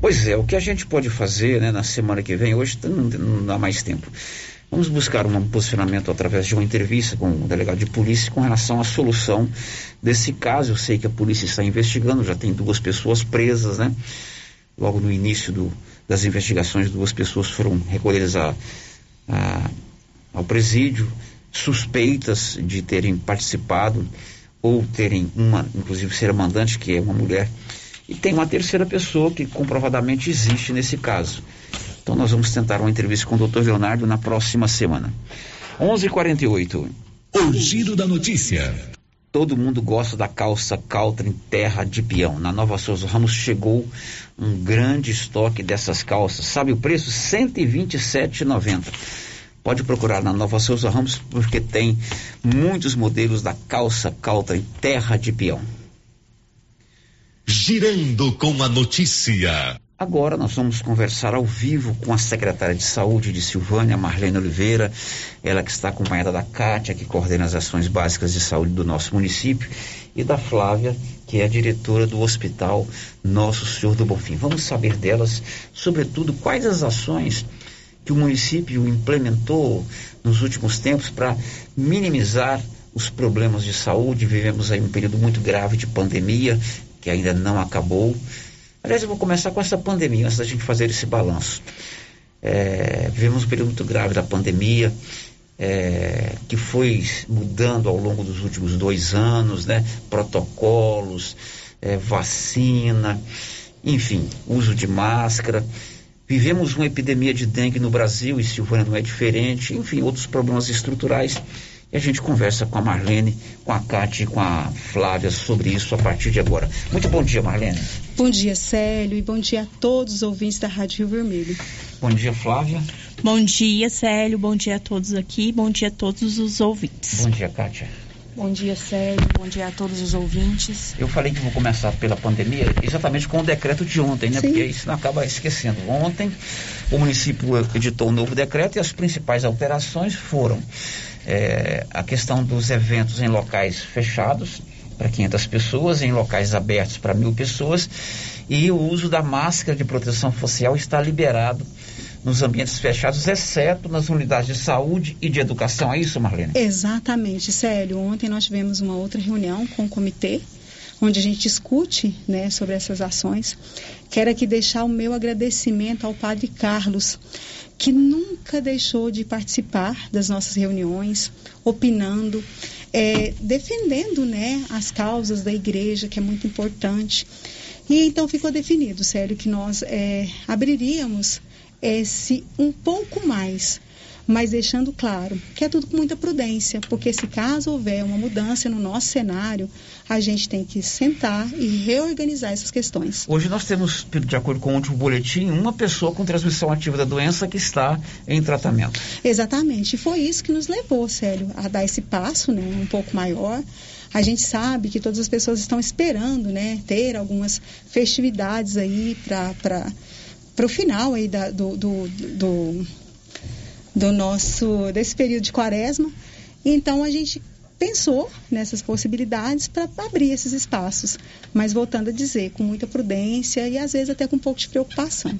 Speaker 5: Pois é, o que a gente pode fazer né, na semana que vem, hoje não, não dá mais tempo. Vamos buscar um posicionamento através de uma entrevista com o delegado de polícia com relação à solução desse caso. Eu sei que a polícia está investigando, já tem duas pessoas presas, né? Logo no início do, das investigações, duas pessoas foram recolhidas a, a, ao presídio, suspeitas de terem participado ou terem uma, inclusive ser mandante, que é uma mulher, e tem uma terceira pessoa que comprovadamente existe nesse caso. Então nós vamos tentar uma entrevista com o Dr. Leonardo na próxima semana. 11:48.
Speaker 28: O giro da notícia.
Speaker 5: Todo mundo gosta da calça Caltrim Terra de Peão. Na Nova Souza Ramos chegou um grande estoque dessas calças. Sabe o preço? R$ 127,90. Pode procurar na Nova Souza Ramos, porque tem muitos modelos da calça Caltra terra de peão.
Speaker 28: Girando com a notícia.
Speaker 5: Agora nós vamos conversar ao vivo com a secretária de Saúde de Silvânia, Marlene Oliveira, ela que está acompanhada da Cátia, que coordena as ações básicas de saúde do nosso município, e da Flávia, que é a diretora do Hospital Nosso Senhor do Bonfim. Vamos saber delas, sobretudo, quais as ações que o município implementou nos últimos tempos para minimizar os problemas de saúde. Vivemos aí um período muito grave de pandemia, que ainda não acabou. Aliás, eu vou começar com essa pandemia, antes da gente fazer esse balanço. É, vivemos um período muito grave da pandemia, é, que foi mudando ao longo dos últimos dois anos, né? Protocolos, é, vacina, enfim, uso de máscara. Vivemos uma epidemia de dengue no Brasil e Silvânia não é diferente, enfim, outros problemas estruturais. E a gente conversa com a Marlene, com a Cátia e com a Flávia sobre isso a partir de agora. Muito bom dia, Marlene.
Speaker 31: Bom dia, Célio, e bom dia a todos os ouvintes da Rádio Rio Vermelho.
Speaker 5: Bom dia, Flávia.
Speaker 32: Bom dia, Célio, bom dia a todos aqui, bom dia a todos os ouvintes.
Speaker 5: Bom dia, Kátia.
Speaker 33: Bom dia, Célio. Bom dia a todos os ouvintes.
Speaker 5: Eu falei que vou começar pela pandemia exatamente com o decreto de ontem, né? Sim. Porque isso não acaba esquecendo. Ontem, o município editou um novo decreto e as principais alterações foram é, a questão dos eventos em locais fechados para 500 pessoas, em locais abertos para mil pessoas e o uso da máscara de proteção facial está liberado nos ambientes fechados, exceto nas unidades de saúde e de educação. É isso, Marlene?
Speaker 31: Exatamente, Célio. Ontem nós tivemos uma outra reunião com o comitê, onde a gente discute né, sobre essas ações. Quero aqui deixar o meu agradecimento ao Padre Carlos, que nunca deixou de participar das nossas reuniões, opinando, é, defendendo né, as causas da igreja, que é muito importante. E então ficou definido, sério, que nós é, abriríamos esse um pouco mais, mas deixando claro que é tudo com muita prudência, porque se caso houver uma mudança no nosso cenário, a gente tem que sentar e reorganizar essas questões.
Speaker 5: Hoje nós temos, de acordo com o último boletim, uma pessoa com transmissão ativa da doença que está em tratamento.
Speaker 31: Exatamente, e foi isso que nos levou, Célio, a dar esse passo né, um pouco maior. A gente sabe que todas as pessoas estão esperando né, ter algumas festividades aí para para o final aí da, do, do, do, do nosso desse período de quaresma. Então a gente pensou nessas possibilidades para abrir esses espaços, mas voltando a dizer, com muita prudência e às vezes até com um pouco de preocupação.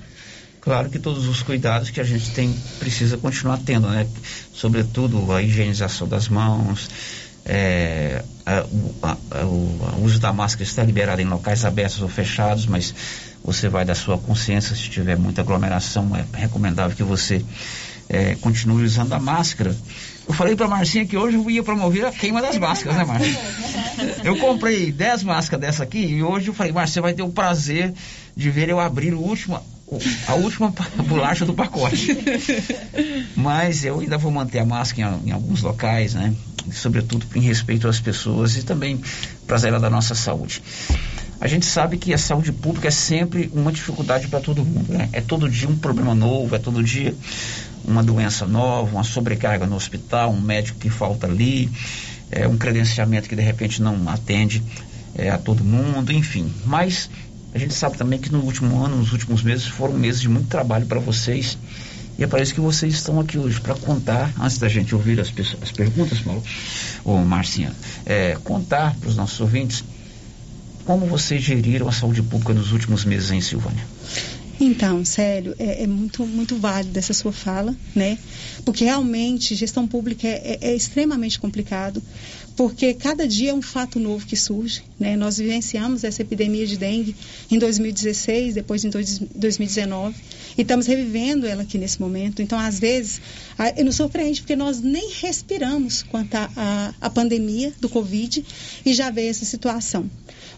Speaker 5: Claro que todos os cuidados que a gente tem precisa continuar tendo, né? Sobretudo a higienização das mãos, é, a, a, a, o uso da máscara está liberado em locais abertos ou fechados, mas você vai da sua consciência, se tiver muita aglomeração, é recomendável que você é, continue usando a máscara. Eu falei para Marcinha que hoje eu ia promover a queima das máscaras, né, Marcinha? Eu comprei 10 máscaras dessa aqui e hoje eu falei, Marcinha, vai ter o prazer de ver eu abrir o último, a última bolacha do pacote. Mas eu ainda vou manter a máscara em, em alguns locais, né? Sobretudo em respeito às pessoas e também para a da nossa saúde. A gente sabe que a saúde pública é sempre uma dificuldade para todo mundo. Né? É todo dia um problema novo, é todo dia uma doença nova, uma sobrecarga no hospital, um médico que falta ali, é, um credenciamento que de repente não atende é, a todo mundo, enfim. Mas a gente sabe também que no último ano, nos últimos meses, foram meses de muito trabalho para vocês. E é para isso que vocês estão aqui hoje, para contar, antes da gente ouvir as, as perguntas, Paulo, ou Marcinha, é, contar para os nossos ouvintes como vocês geriram a saúde pública nos últimos meses em Silvânia?
Speaker 31: Então, Célio, é, é, muito, muito válido essa sua fala, né? Porque realmente gestão pública é, é, é, extremamente complicado, porque cada dia é um fato novo que surge, né? Nós vivenciamos essa epidemia de dengue em 2016, depois em 2019, e estamos revivendo ela aqui nesse momento. Então, às vezes, a, nos surpreende porque nós nem respiramos quanto à pandemia do Covid e já veio essa situação.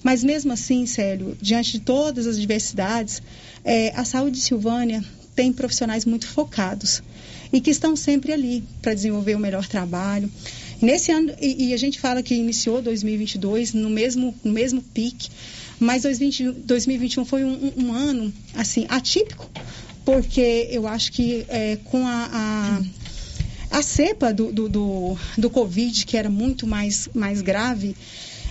Speaker 31: Mas mesmo assim, Célio, diante de todas as diversidades, é, a saúde de Silvânia tem profissionais muito focados e que estão sempre ali para desenvolver o melhor trabalho. Nesse ano, e, e, a gente fala que iniciou 2022 no mesmo, no mesmo pique, mas 2020, 2021 foi um, um, ano assim atípico, porque eu acho que é, com a, a A cepa do, do, do, do Covid, que era muito mais, mais grave,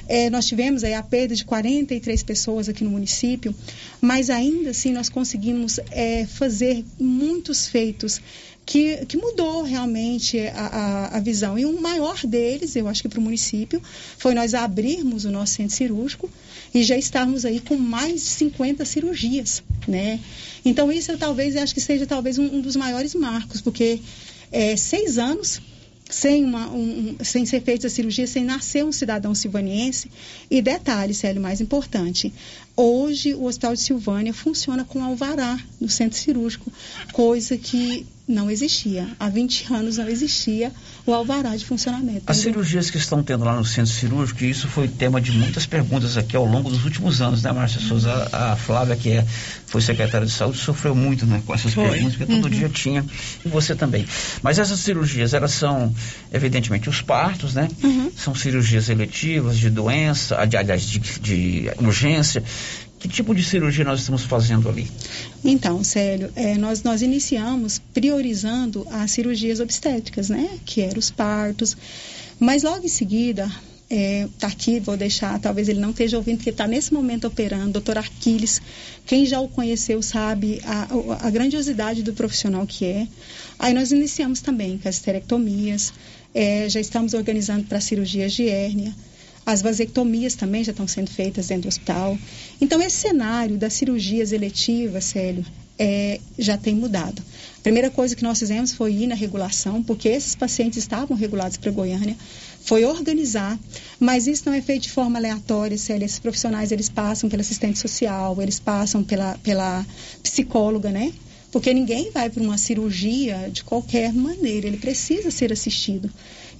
Speaker 31: é, nós tivemos aí a perda de 43 pessoas aqui no município, mas ainda assim nós conseguimos é, fazer muitos feitos que, que mudou realmente a, a, a, visão. E o maior deles, eu acho que para o município, foi nós abrirmos o nosso centro cirúrgico e já estarmos aí com mais de 50 cirurgias, né? Então isso eu talvez, eu acho que seja talvez um, um dos maiores marcos, porque é, seis anos sem, uma, um, sem ser feita a cirurgia, sem nascer um cidadão silvaniense. E detalhe, Célio, mais importante, hoje o Hospital de Silvânia funciona com alvará no centro cirúrgico, coisa que não existia. Há 20 anos não existia o alvará de funcionamento.
Speaker 5: As cirurgias que estão tendo lá no centro cirúrgico, isso foi tema de muitas perguntas aqui ao longo dos últimos anos, né, Márcia Souza? A Flávia, que é, foi secretária de saúde, sofreu muito né, com essas foi. perguntas, porque todo uhum. dia tinha, e você também. Mas essas cirurgias, elas são, evidentemente, os partos, né? Uhum. São cirurgias eletivas, de doença, aliás, de, de urgência. Que tipo de cirurgia nós estamos fazendo ali?
Speaker 31: Então, Célio, é, nós, nós iniciamos priorizando as cirurgias obstétricas, né? Que eram os partos. Mas logo em seguida, é, aqui, vou deixar, talvez ele não esteja ouvindo, porque está nesse momento operando, doutor Arquiles. Quem já o conheceu sabe a, a grandiosidade do profissional que é. Aí nós iniciamos também com as esterectomias, é, já estamos organizando para cirurgias de hérnia. As vasectomias também já estão sendo feitas dentro do hospital. Então, esse cenário das cirurgias eletivas, Célio, é, já tem mudado. A primeira coisa que nós fizemos foi ir na regulação, porque esses pacientes estavam regulados para Goiânia, foi organizar, mas isso não é feito de forma aleatória, Célia. Esses profissionais, eles passam pela assistente social, eles passam pela, pela psicóloga, né? Porque ninguém vai para uma cirurgia de qualquer maneira, ele precisa ser assistido.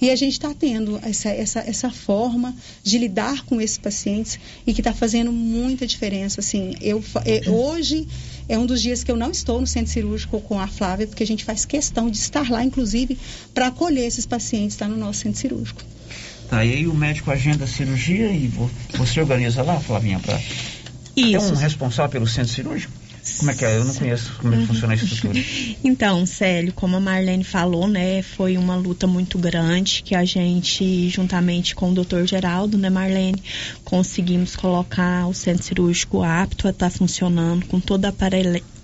Speaker 31: E a gente está tendo essa, essa, essa forma de lidar com esses pacientes e que está fazendo muita diferença. Assim, eu, é, hoje é um dos dias que eu não estou no centro cirúrgico com a Flávia, porque a gente faz questão de estar lá, inclusive, para acolher esses pacientes, está no nosso centro cirúrgico.
Speaker 5: Tá, e aí o médico agenda a cirurgia e você organiza lá, Flavinha, para. Tem um responsável pelo centro cirúrgico? Como é que é? Eu não conheço como é que funciona a estrutura.
Speaker 32: Então, Célio, como a Marlene falou, né, foi uma luta muito grande que a gente, juntamente com o doutor Geraldo, né, Marlene, conseguimos colocar o centro cirúrgico apto a estar tá funcionando com toda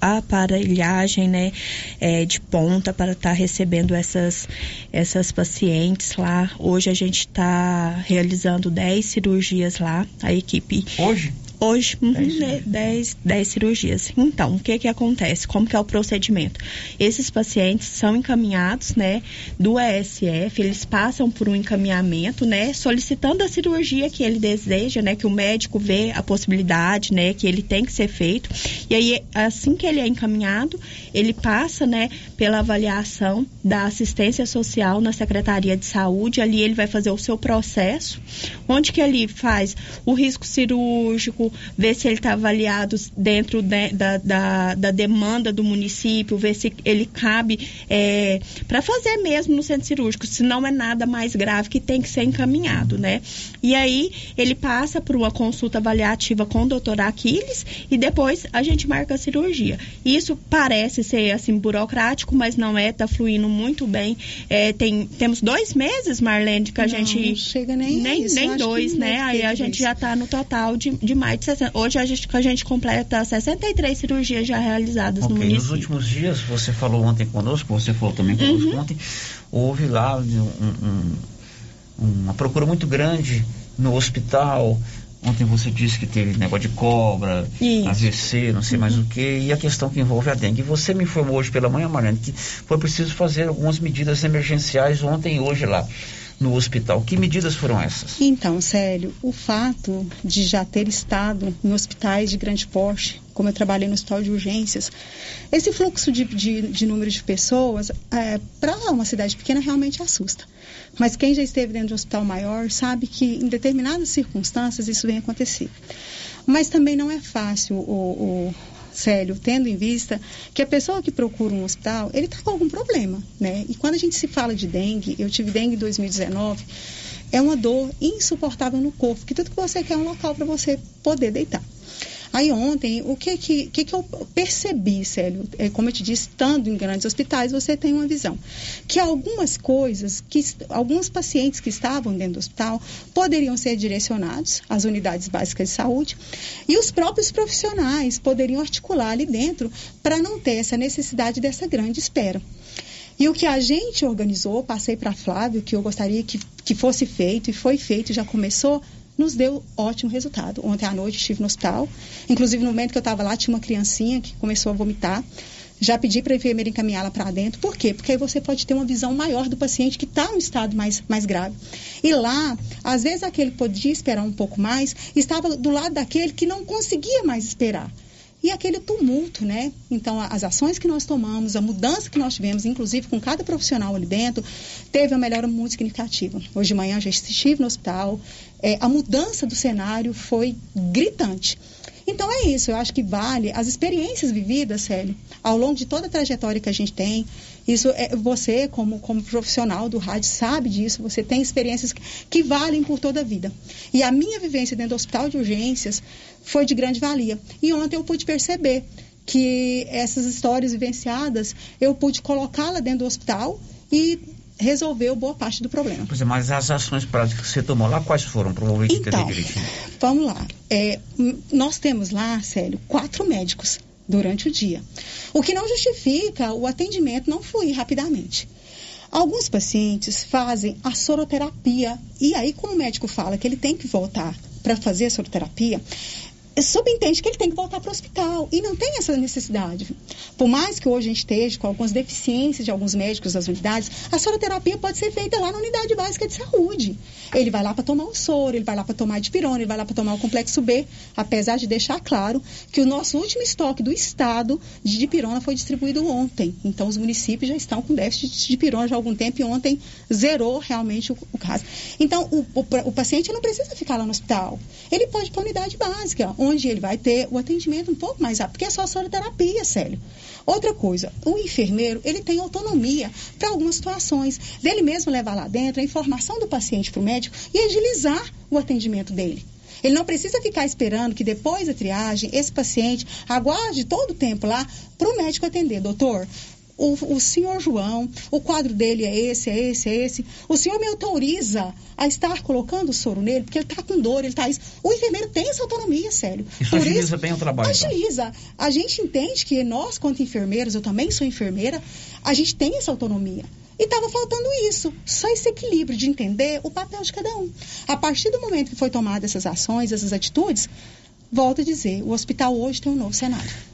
Speaker 32: a aparelhagem né, é, de ponta para estar tá recebendo essas, essas pacientes lá. Hoje a gente está realizando 10 cirurgias lá, a equipe.
Speaker 5: Hoje?
Speaker 32: Hoje, 10 uhum, cirurgias. Então, o que que acontece? Como que é o procedimento? Esses pacientes são encaminhados, né, do ESF, eles passam por um encaminhamento, né, solicitando a cirurgia que ele deseja, né, que o médico vê a possibilidade, né, que ele tem que ser feito. E aí, assim que ele é encaminhado, ele passa, né, pela avaliação da assistência social na Secretaria de Saúde. Ali ele vai fazer o seu processo, onde que ele faz o risco cirúrgico, ver se ele está avaliado dentro de, da, da, da, demanda do município, ver se ele cabe é, para fazer mesmo no centro cirúrgico, se não é nada mais grave que tem que ser encaminhado, né? E aí ele passa por uma consulta avaliativa com o doutor Aquiles e depois a gente marca a cirurgia. Isso parece ser assim burocrático, mas não é, tá fluindo muito bem. É, tem, temos dois meses, Marlene, que a
Speaker 31: não,
Speaker 32: gente.
Speaker 31: Não chega nem
Speaker 32: Nem,
Speaker 31: isso,
Speaker 32: nem dois, né? Aí a gente já está no total de, de mais 60. Hoje a gente, a gente completa 63 cirurgias já realizadas okay, no município.
Speaker 5: Nos últimos dias, você falou ontem conosco, você falou também conosco uhum. ontem, houve lá um, um, uma procura muito grande no hospital. Ontem você disse que teve negócio de cobra, Isso. AVC, não sei uhum. mais o que, e a questão que envolve a dengue. Você me informou hoje pela manhã, Mariana, que foi preciso fazer algumas medidas emergenciais ontem e hoje lá no hospital. Que medidas foram essas?
Speaker 31: Então, Célio, o fato de já ter estado em hospitais de grande porte, como eu trabalhei no hospital de urgências, esse fluxo de, de, de número de pessoas, é, para uma cidade pequena, realmente assusta. Mas quem já esteve dentro de um hospital maior sabe que, em determinadas circunstâncias, isso vem acontecer. Mas também não é fácil o, o sério, tendo em vista que a pessoa que procura um hospital, ele está com algum problema, né? E quando a gente se fala de dengue, eu tive dengue em 2019, é uma dor insuportável no corpo, que tudo que você quer é um local para você poder deitar. Aí ontem, o que que, que, que eu percebi, Célio? É, como eu te disse, estando em grandes hospitais, você tem uma visão. Que algumas coisas, que alguns pacientes que estavam dentro do hospital poderiam ser direcionados às unidades básicas de saúde e os próprios profissionais poderiam articular ali dentro para não ter essa necessidade dessa grande espera. E o que a gente organizou, passei para Flávio, que eu gostaria que, que fosse feito, e foi feito, já começou, nos deu ótimo resultado. Ontem à noite estive no hospital, inclusive no momento que eu estava lá, tinha uma criancinha que começou a vomitar. Já pedi para a enfermeira encaminhá-la para dentro. Por quê? Porque aí você pode ter uma visão maior do paciente que está em um estado mais, mais grave. E lá, às vezes aquele que podia esperar um pouco mais, estava do lado daquele que não conseguia mais esperar e aquele tumulto, né? Então, as ações que nós tomamos, a mudança que nós tivemos, inclusive com cada profissional ali dentro, teve uma melhora muito significativa. Hoje de manhã já estive no hospital, é, a mudança do cenário foi gritante. Então é isso, eu acho que vale as experiências vividas, Célio, ao longo de toda a trajetória que a gente tem. Isso é, você, como, como profissional do rádio, sabe disso, você tem experiências que, que valem por toda a vida. E a minha vivência dentro do hospital de urgências foi de grande valia. E ontem eu pude perceber que essas histórias vivenciadas, eu pude colocá-la dentro do hospital e resolveu boa parte do problema.
Speaker 5: Pois é, mas as ações práticas que você tomou lá, quais foram? Provavelmente
Speaker 31: então, vamos lá. É, nós temos lá, Célio, quatro médicos durante o dia. O que não justifica o atendimento não fluir rapidamente. Alguns pacientes fazem a soroterapia e aí, como o médico fala que ele tem que voltar para fazer a soroterapia, subentende que ele tem que voltar para o hospital. E não tem essa necessidade. Por mais que hoje a gente esteja com algumas deficiências de alguns médicos das unidades, a soroterapia pode ser feita lá na unidade básica de saúde. Ele vai lá para tomar o soro, ele vai lá para tomar a dipirona, ele vai lá para tomar o complexo B, apesar de deixar claro que o nosso último estoque do estado de dipirona foi distribuído ontem. Então, os municípios já estão com déficit de dipirona já há algum tempo e ontem zerou realmente o, o caso. Então, o, o, o paciente não precisa ficar lá no hospital. Ele pode ir para a unidade básica, onde ele vai ter o atendimento um pouco mais rápido, porque é só soroterapia, sério. Outra coisa, o enfermeiro, ele tem autonomia para algumas situações, dele mesmo levar lá dentro a informação do paciente para o médico e agilizar o atendimento dele. Ele não precisa ficar esperando que depois da triagem, esse paciente aguarde todo o tempo lá para o médico atender. Doutor, o, o senhor João, o quadro dele é esse, é esse, é esse. O senhor me autoriza a estar colocando o soro nele, porque ele está com dor, ele está isso. O enfermeiro tem essa autonomia, sério.
Speaker 5: Isso Por agiliza isso, bem o trabalho.
Speaker 31: Então. Agiliza. Então. A gente entende que nós, quanto enfermeiros, eu também sou enfermeira, a gente tem essa autonomia. E estava faltando isso, só esse equilíbrio de entender o papel de cada um. A partir do momento que foi tomada essas ações, essas atitudes, volto a dizer, o hospital hoje tem um novo cenário.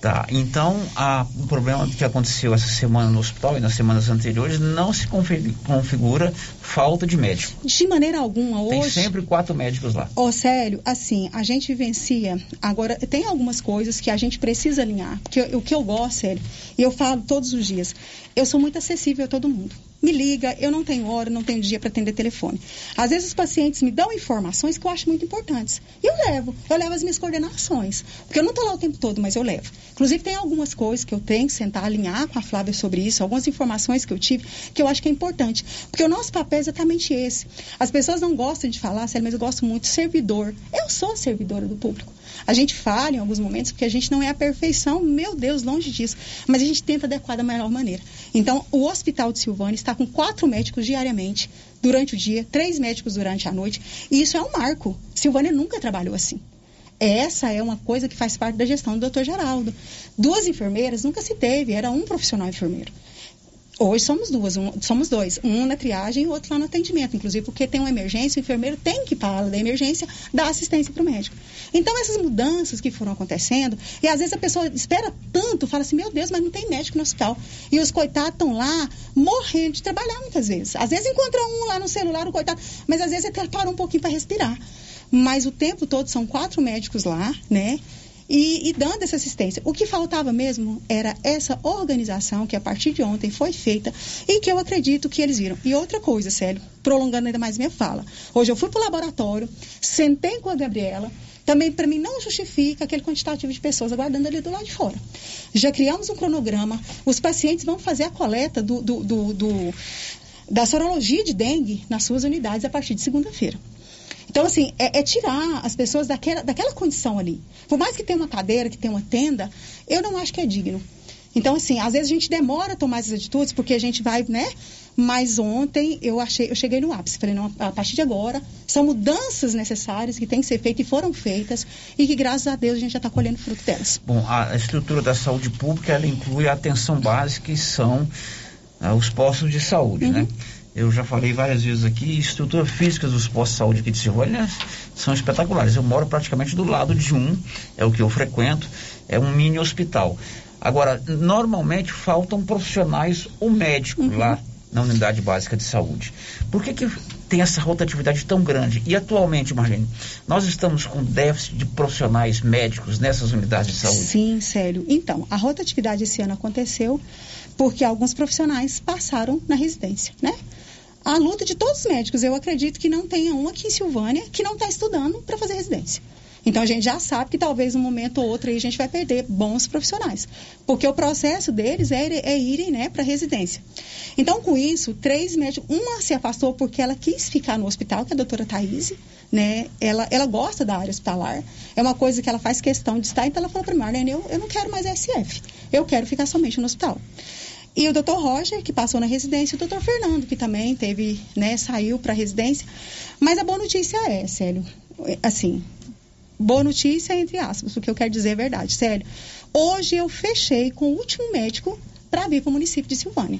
Speaker 5: Tá, então a, o problema que aconteceu essa semana no hospital e nas semanas anteriores não se configura falta de médico.
Speaker 31: De maneira alguma, hoje.
Speaker 5: Tem sempre quatro médicos lá.
Speaker 31: Ô, sério, assim, a gente vivencia. Agora, tem algumas coisas que a gente precisa alinhar. Porque o que eu gosto, sério, e eu falo todos os dias, eu sou muito acessível a todo mundo me liga, eu não tenho hora, não tenho dia para atender telefone. Às vezes os pacientes me dão informações que eu acho muito importantes. E eu levo, eu levo as minhas coordenações. Porque eu não estou lá o tempo todo, mas eu levo. Inclusive, tem algumas coisas que eu tenho que sentar, alinhar com a Flávia sobre isso, algumas informações que eu tive, que eu acho que é importante. Porque o nosso papel é exatamente esse. As pessoas não gostam de falar, sério, mas eu gosto muito servidor. Eu sou servidora do público. A gente falha em alguns momentos porque a gente não é a perfeição, meu Deus, longe disso. Mas a gente tenta adequar da melhor maneira. Então, o Hospital de Silvânia está com quatro médicos diariamente, durante o dia, três médicos durante a noite. E isso é um marco. Silvânia nunca trabalhou assim. Essa é uma coisa que faz parte da gestão do Dr. Geraldo. Duas enfermeiras nunca se teve, era um profissional enfermeiro. Hoje somos duas, um, somos dois, um na triagem e o outro lá no atendimento, inclusive porque tem uma emergência, o enfermeiro tem que, para da emergência, dar assistência para o médico. Então, essas mudanças que foram acontecendo, e às vezes a pessoa espera tanto, fala assim, meu Deus, mas não tem médico no hospital. E os coitados estão lá morrendo de trabalhar muitas vezes. Às vezes encontra um lá no celular, o coitado, mas às vezes até para um pouquinho para respirar. Mas o tempo todo são quatro médicos lá, né? E, e, dando essa assistência. O que faltava mesmo era essa organização que a partir de ontem foi feita e que eu acredito que eles viram. E outra coisa, Célio, prolongando ainda mais minha fala. Hoje eu fui para o laboratório, sentei com a Gabriela, também para mim não justifica aquele quantitativo de pessoas aguardando ali do lado de fora. Já criamos um cronograma, os pacientes vão fazer a coleta do, do, do, do da sorologia de dengue nas suas unidades a partir de segunda-feira. Então, assim, é, é tirar as pessoas daquela, daquela condição ali. Por mais que tenha uma cadeira, que tenha uma tenda, eu não acho que é digno. Então, assim, às vezes a gente demora a tomar essas atitudes porque a gente vai, né? Mas ontem eu achei, eu cheguei no ápice. Falei, não, a partir de agora, são mudanças necessárias que têm que ser feitas e foram feitas e que, graças a Deus, a gente já está colhendo fruto delas.
Speaker 5: Bom, a estrutura da saúde pública, ela inclui a atenção básica, que são ah, os postos de saúde, né? Eu já falei várias vezes aqui, estrutura física dos postos de saúde aqui de Silvânia são espetaculares. Eu moro praticamente do lado de um, é o que eu frequento, é um mini hospital. Agora, normalmente faltam profissionais ou médicos lá na unidade básica de saúde. Por que, que tem essa rotatividade tão grande? E atualmente, Marlene, nós estamos com déficit de profissionais médicos nessas unidades de saúde?
Speaker 31: Sim, sério. Então, a rotatividade esse ano aconteceu porque alguns profissionais passaram na residência, né? A luta de todos os médicos, eu acredito que não tenha um aqui em Silvânia que não está estudando para fazer residência. Então a gente já sabe que talvez um momento ou outro aí a gente vai perder bons profissionais, porque o processo deles é, é irem né, para residência. Então com isso, três médicos, uma se afastou porque ela quis ficar no hospital, que é a doutora Thaís, né? Ela, ela gosta da área hospitalar, é uma coisa que ela faz questão de estar, então ela falou para mim, Marlene, eu, eu não quero mais SF, eu quero ficar somente no hospital. E o doutor Roger, que passou na residência, e o doutor Fernando, que também teve, né, saiu para a residência. Mas a boa notícia é, Célio, assim, boa notícia entre aspas, o que eu quero dizer é verdade, sério. Hoje eu fechei com o último médico para vir para o município de Silvânia.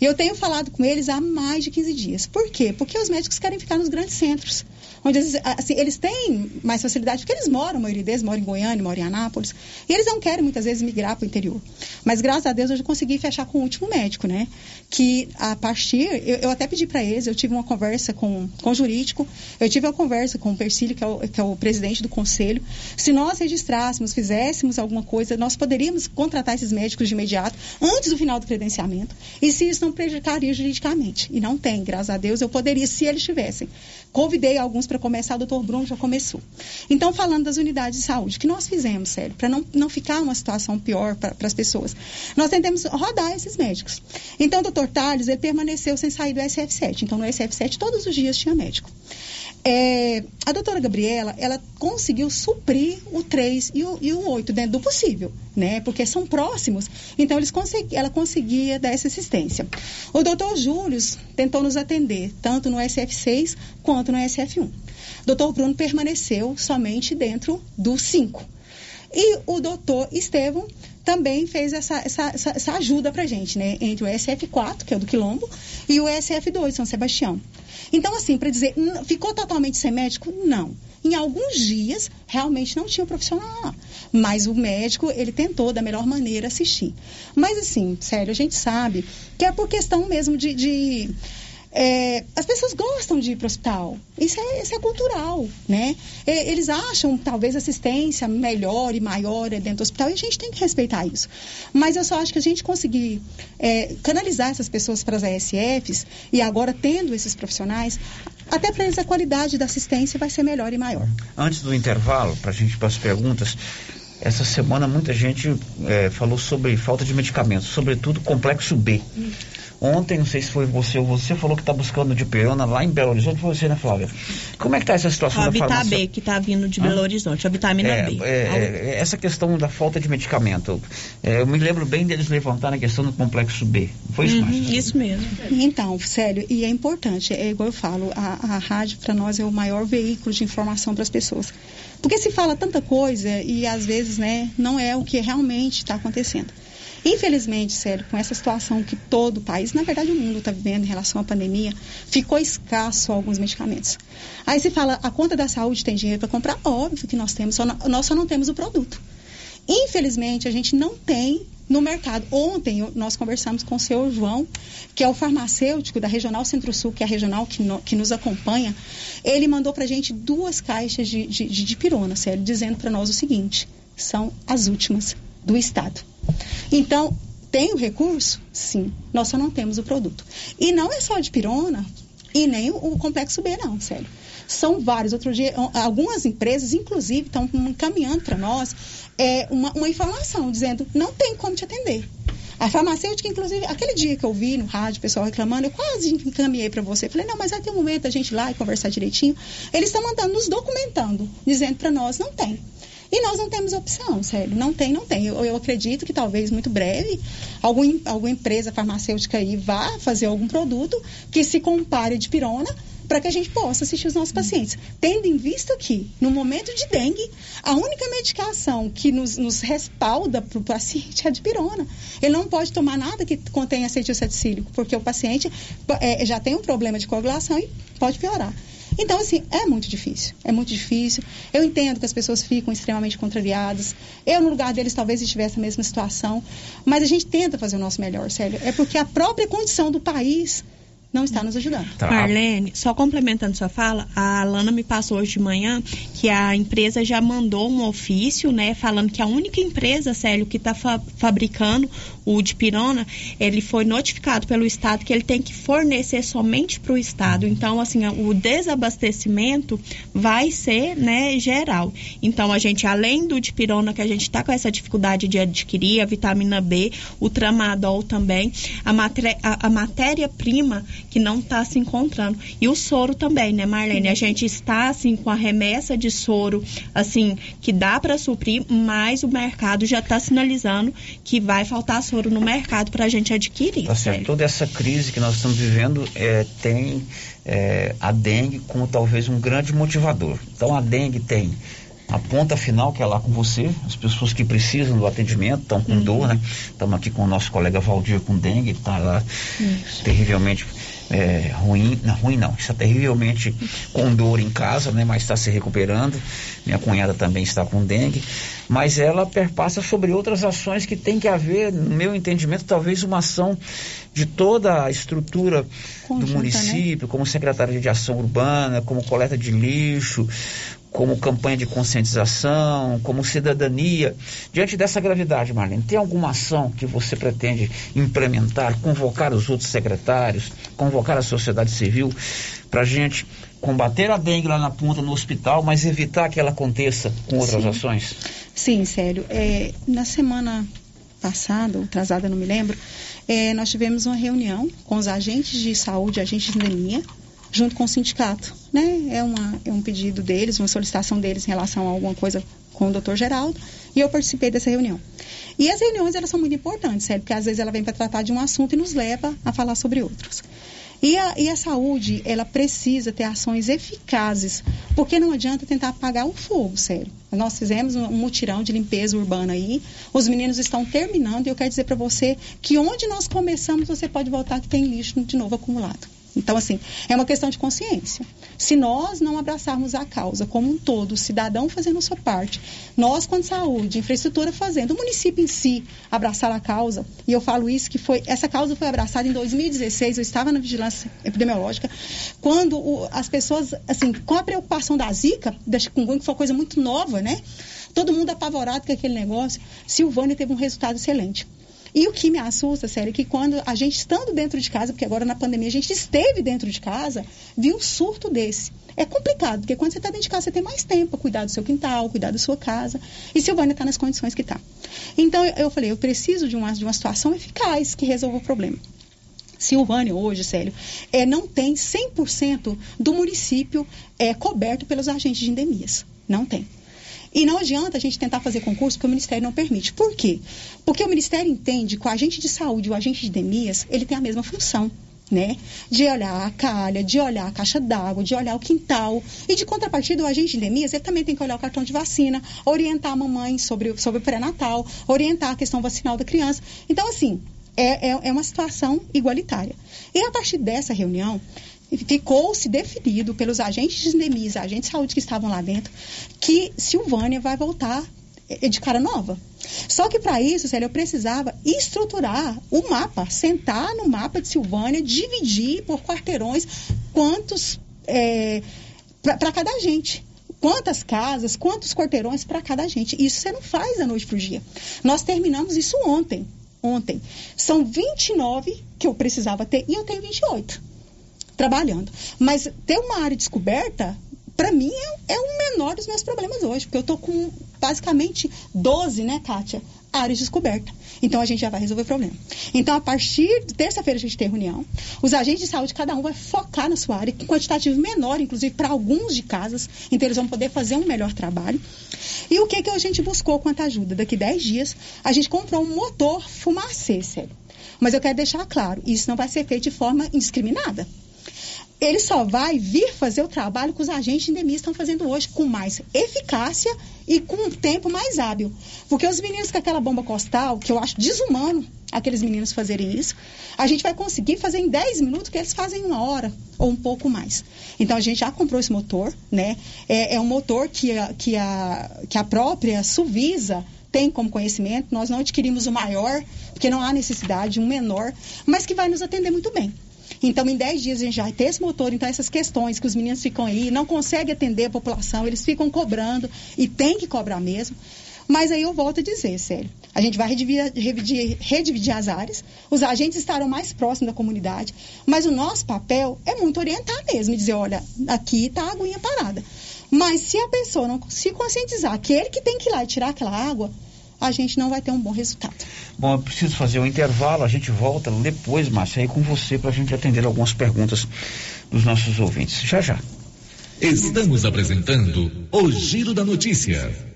Speaker 31: E eu tenho falado com eles há mais de 15 dias. Por quê? Porque os médicos querem ficar nos grandes centros onde assim, eles têm mais facilidade, porque eles moram, a maioria deles mora em Goiânia, mora em Anápolis, e eles não querem muitas vezes migrar para o interior. Mas graças a Deus eu já consegui fechar com o último médico, né? Que a partir, eu, eu até pedi para eles, eu tive uma conversa com, com o jurídico, eu tive uma conversa com o Persílio, que é o, que é o presidente do conselho. Se nós registrássemos, fizéssemos alguma coisa, nós poderíamos contratar esses médicos de imediato, antes do final do credenciamento, e se isso não prejudicaria juridicamente. E não tem, graças a Deus, eu poderia, se eles tivessem. Convidei alguns para começar, o doutor Bruno já começou. Então, falando das unidades de saúde, que nós fizemos, sério, para não, não ficar uma situação pior para as pessoas, nós tentamos rodar esses médicos. Então, o doutor Tales, ele permaneceu sem sair do SF7. Então, no SF7, todos os dias tinha médico. É, a doutora Gabriela, ela conseguiu suprir o 3 e o, e o 8 dentro do possível, né? Porque são próximos. Então, eles consegui, ela conseguia dar essa assistência. O doutor Júlio tentou nos atender, tanto no SF6 quanto no SF1. Doutor Bruno permaneceu somente dentro do 5. E o doutor Estevam também fez essa, essa, essa, essa ajuda para gente, né? Entre o SF4, que é o do Quilombo, e o SF2, São Sebastião. Então, assim, para dizer, ficou totalmente sem médico? Não. Em alguns dias, realmente não tinha profissional lá. Mas o médico, ele tentou da melhor maneira assistir. Mas, assim, sério, a gente sabe que é por questão mesmo de, de é, as pessoas gostam de ir para o hospital. Isso é, isso é cultural, né? É, eles acham, talvez, assistência melhor e maior dentro do hospital e a gente tem que respeitar isso. Mas eu só acho que a gente conseguir é, canalizar essas pessoas para as ASFs e agora tendo esses profissionais, até para eles a qualidade da assistência vai ser melhor e maior.
Speaker 5: Antes do intervalo, para a gente ir para as perguntas, essa semana muita gente é, falou sobre falta de medicamentos, sobretudo complexo B. Ontem, não sei se foi você ou você, falou que está buscando de perona lá em Belo Horizonte. Foi você, né, Flávia? Como é que está essa situação
Speaker 32: a
Speaker 5: da farmácia?
Speaker 32: B, que está vindo de Belo Horizonte, a vitamina
Speaker 5: é,
Speaker 32: B.
Speaker 5: É, é, essa questão da falta de medicamento. É, eu me lembro bem deles levantarem a questão do complexo B. Foi isso,
Speaker 32: uhum, Isso mesmo.
Speaker 31: Então, sério, e é importante, é igual eu falo, a, a rádio para nós é o maior veículo de informação para as pessoas. Porque se fala tanta coisa e às vezes, né, não é o que realmente está acontecendo. Infelizmente, sério, com essa situação que todo o país, na verdade o mundo está vivendo em relação à pandemia, ficou escasso alguns medicamentos. Aí se fala, a conta da saúde tem dinheiro para comprar? Óbvio que nós temos, só não, nós só não temos o produto. Infelizmente, a gente não tem no mercado. Ontem nós conversamos com o senhor João, que é o farmacêutico da Regional Centro-Sul, que é a regional que, no, que nos acompanha. Ele mandou para a gente duas caixas de, de, de dipirona, sério, dizendo para nós o seguinte: são as últimas do Estado. Então, tem o recurso? Sim. Nós só não temos o produto. E não é só de pirona e nem o, complexo B, não, sério. São vários. Outro dia, algumas empresas, inclusive, estão encaminhando para nós é, uma, uma informação dizendo não tem como te atender. A farmacêutica, inclusive, aquele dia que eu vi no rádio o pessoal reclamando, eu quase encaminhei para você. Falei, não, mas vai ter um momento a gente ir lá e conversar direitinho. Eles estão mandando, nos documentando, dizendo para nós, não tem. E nós não temos opção, sério. Não tem, não tem. Eu, eu acredito que talvez muito breve algum, alguma empresa farmacêutica aí vá fazer algum produto que se compare de pirona para que a gente possa assistir os nossos pacientes. Tendo em vista que, no momento de dengue, a única medicação que nos, nos respalda para o paciente é a de pirona. Ele não pode tomar nada que contenha acetilsalicílico, porque o paciente é, já tem um problema de coagulação e pode piorar. Então, assim, é muito difícil. É muito difícil. Eu entendo que as pessoas ficam extremamente contrariadas. Eu, no lugar deles, talvez estivesse na mesma situação. Mas a gente tenta fazer o nosso melhor, sério. É porque a própria condição do país não está nos ajudando.
Speaker 32: Tá. Marlene, só complementando sua fala, a Alana me passou hoje de manhã que a empresa já mandou um ofício, né, falando que a única empresa, Célio, que está fa fabricando o dipirona, ele foi notificado pelo Estado que ele tem que fornecer somente para o Estado. Então, assim, o desabastecimento vai ser, né, geral. Então, a gente, além do dipirona, que a gente está com essa dificuldade de adquirir, a vitamina B, o tramadol também, a, a, a matéria-prima que não está se encontrando. E o soro também, né, Marlene? A gente está, assim, com a remessa de soro, assim, que dá para suprir, mas o mercado já está sinalizando que vai faltar soro no mercado para a gente adquirir.
Speaker 5: Tá certo. Toda essa crise que nós estamos vivendo é, tem é, a dengue como talvez um grande motivador. Então a dengue tem a ponta final, que é lá com você, as pessoas que precisam do atendimento, estão com uhum. dor, né? Estamos aqui com o nosso colega Valdir com dengue, está lá Isso. terrivelmente é, ruim, não, ruim não, está terrivelmente com dor em casa, né, mas está se recuperando. Minha cunhada também está com dengue, mas ela perpassa sobre outras ações que tem que haver, no meu entendimento, talvez uma ação de toda a estrutura Conjunta, do né? município, né? como secretária de ação urbana, como coleta de lixo, como campanha de conscientização, como cidadania. Diante dessa gravidade, Marlene, tem alguma ação que você pretende implementar, convocar os outros secretários, convocar a sociedade civil para a gente combater a dengue lá na ponta no hospital, mas evitar que ela aconteça com outras
Speaker 31: Sim.
Speaker 5: ações?
Speaker 31: Sim, sério. É, na semana passada, ou atrasada, não me lembro, é, nós tivemos uma reunião com os agentes de saúde, agentes de endemia, junto com o sindicato. Né? É, uma, é um pedido deles, uma solicitação deles em relação a alguma coisa com o doutor Geraldo, e eu participei dessa reunião. E as reuniões, elas são muito importantes, sério, porque às vezes ela vem para tratar de um assunto e nos leva a falar sobre outros. E a, e a saúde, ela precisa ter ações eficazes, porque não adianta tentar apagar o fogo, sério. Nós fizemos um mutirão de limpeza urbana aí, os meninos estão terminando, e eu quero dizer para você que onde nós começamos, você pode voltar que tem lixo de novo acumulado. Então, assim, é uma questão de consciência. Se nós não abraçarmos a causa como um todo, o cidadão fazendo a sua parte, nós, com saúde, infraestrutura fazendo, o município em si abraçar a causa, e eu falo isso que foi, essa causa foi abraçada em 2016, eu estava na vigilância epidemiológica, quando o, as pessoas, assim, com a preocupação da zika, da chikungunya, que foi uma coisa muito nova, né? Todo mundo apavorado com aquele negócio, Silvânia teve um resultado excelente. E o que me assusta, sério, é que quando a gente estando dentro de casa, porque agora na pandemia a gente esteve dentro de casa, viu um surto desse. É complicado, porque quando você está dentro de casa, você tem mais tempo para cuidar do seu quintal, cuidar da sua casa. E Silvânia está nas condições que está. Então, eu falei, eu preciso de uma, de uma situação eficaz que resolva o problema. Silvânia hoje, Célio, é, não tem 100% do município é, coberto pelos agentes de endemias. Não tem. E não adianta a gente tentar fazer concurso porque o Ministério não permite. Por quê? Porque o Ministério entende que o agente de saúde o agente de endemias, ele tem a mesma função. Né? De olhar a calha, de olhar a caixa d'água, de olhar o quintal. E de contrapartida, o agente de endemias, ele também tem que olhar o cartão de vacina, orientar a mamãe sobre, sobre o pré-natal, orientar a questão vacinal da criança. Então, assim, é, é, é uma situação igualitária. E a partir dessa reunião, ficou-se definido pelos agentes de endemias, agentes de saúde que estavam lá dentro, que Silvânia vai voltar eh, de cara nova. Só que para isso, Célia, eu precisava estruturar o mapa, sentar no mapa de Silvânia, dividir por quarteirões quantos é, para cada agente. Quantas casas, quantos quarteirões para cada agente. Isso você não faz da noite para dia. Nós terminamos isso ontem. Ontem. São 29 que eu precisava ter e eu tenho 28 trabalhando. Mas ter uma área descoberta, para mim, é, é, o menor dos meus problemas hoje, porque eu estou com basicamente 12, né, Kátia? Áreas descobertas. Então a gente já vai resolver o problema. Então, a partir de terça-feira a gente tem reunião. Os agentes de saúde, cada um vai focar na sua área, com quantitativo menor, inclusive para alguns de casas. Então, eles vão poder fazer um melhor trabalho. E o que, que a gente buscou quanto ajuda? Daqui 10 dias, a gente comprou um motor fumacê, sério. Mas eu quero deixar claro, isso não vai ser feito de forma indiscriminada ele só vai vir fazer o trabalho que os agentes endemistas estão fazendo hoje, com mais eficácia e com um tempo mais hábil. Porque os meninos com aquela bomba costal, que eu acho desumano aqueles meninos fazerem isso, a gente vai conseguir fazer em 10 minutos que eles fazem em uma hora ou um pouco mais. Então a gente já comprou esse motor, né? É, é um motor que a, que, a, que a própria Suvisa tem como conhecimento, nós não adquirimos o maior, porque não há necessidade, um menor, mas que vai nos atender muito bem. Então, em 10 dias a gente já vai ter esse motor. Então, essas questões que os meninos ficam aí, não conseguem atender a população, eles ficam cobrando e tem que cobrar mesmo. Mas aí eu volto a dizer, sério, a gente vai redividir, redividir, redividir as áreas, os agentes estarão mais próximos da comunidade, mas o nosso papel é muito orientar mesmo, dizer, olha, aqui está a aguinha parada. Mas se a pessoa não se conscientizar que ele que tem que ir lá e tirar aquela água, a gente não vai ter um bom resultado.
Speaker 5: Bom, eu preciso fazer um intervalo, a gente volta depois, Márcia, aí com você para a gente atender algumas perguntas dos nossos ouvintes. Já já.
Speaker 28: Estamos apresentando o Giro da Notícia.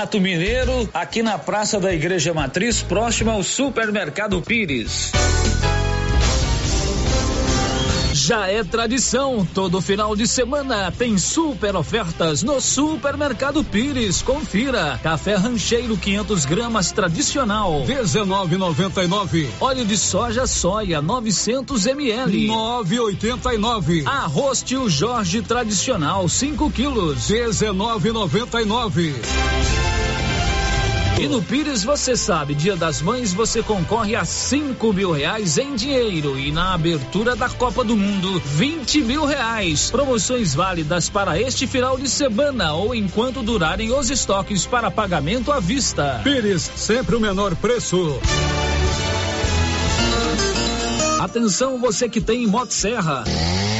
Speaker 14: Artesanato Mineiro, aqui na Praça da Igreja Matriz, próximo ao Supermercado Pires. Já é tradição, todo final de semana tem super ofertas no Supermercado Pires. Confira: café rancheiro 500 gramas tradicional 19,99. Óleo de soja soia 900 ml 9,89. Arroz tio Jorge tradicional 5 quilos 19,99. E no Pires, você sabe, Dia das Mães você concorre a 5 mil reais em dinheiro e na abertura da Copa do Mundo, 20 mil reais. Promoções válidas para este final de semana ou enquanto durarem os estoques para pagamento à vista.
Speaker 9: Pires, sempre o menor preço.
Speaker 14: Atenção você que tem Motosserra. Serra.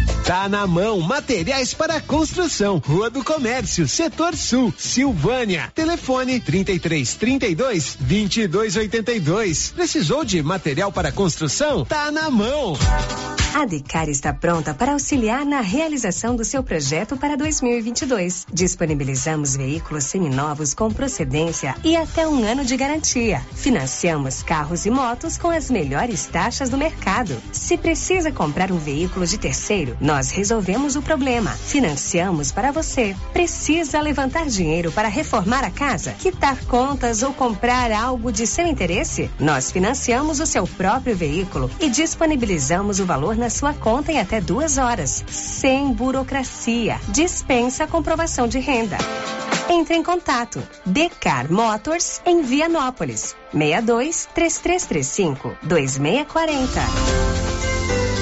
Speaker 34: Tá na mão Materiais para Construção, Rua do Comércio, Setor Sul, Silvânia. Telefone 33 32 22 82. Precisou de material para construção? Tá na mão.
Speaker 35: A Decar está pronta para auxiliar na realização do seu projeto para 2022. Disponibilizamos veículos seminovos com procedência e até um ano de garantia. Financiamos carros e motos com as melhores taxas do mercado. Se precisa comprar um veículo de terceiro, nós resolvemos o problema. Financiamos para você. Precisa levantar dinheiro para reformar a casa, quitar contas ou comprar algo de seu interesse? Nós financiamos o seu próprio veículo e disponibilizamos o valor na sua conta em até duas horas, sem burocracia. Dispensa a comprovação de renda. Entre em contato. Decar Motors em Vianópolis. 62 3335 2640.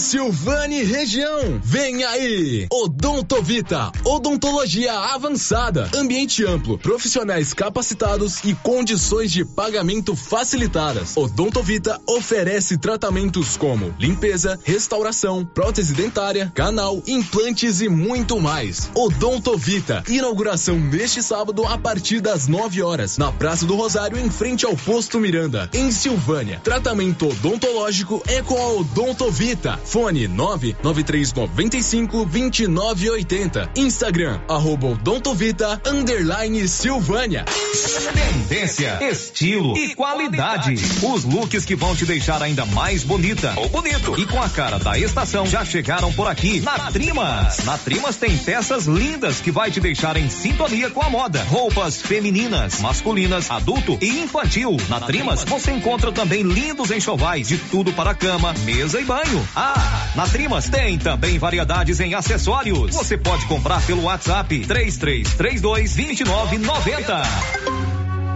Speaker 11: Silvane região, vem aí! Odontovita, odontologia avançada, ambiente amplo, profissionais capacitados e condições de pagamento facilitadas. Odontovita oferece tratamentos como limpeza, restauração, prótese dentária, canal, implantes e muito mais. Odontovita, inauguração neste sábado a partir das 9 horas, na Praça do Rosário, em frente ao Posto Miranda, em Silvânia. Tratamento odontológico é com a Odontovita. Fone 99395 2980. Instagram, arroba Odontovita, underline Silvânia.
Speaker 28: Tendência, estilo e qualidade. Os looks que vão te deixar ainda mais bonita ou bonito e com a cara da estação já chegaram por aqui na Trimas. Na Trimas tem peças lindas que vai te deixar em sintonia com a moda. Roupas femininas, masculinas, adulto e infantil. Na Trimas você encontra também lindos enxovais de tudo para cama, mesa e banho. Ah, na Trimas tem também variedades em acessórios. Você pode comprar pelo WhatsApp 3332 2990.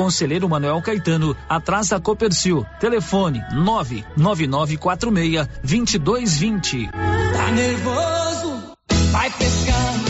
Speaker 14: Conselheiro Manuel Caetano, atrás da Copercil. Telefone 99946 2220.
Speaker 24: Tá nervoso? Vai pescar.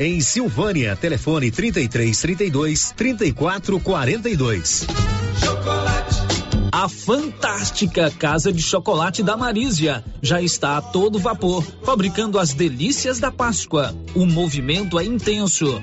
Speaker 36: em Silvânia. Telefone 33 32 34 42.
Speaker 14: A fantástica Casa de Chocolate da Marísia já está a todo vapor, fabricando as delícias da Páscoa. O movimento é intenso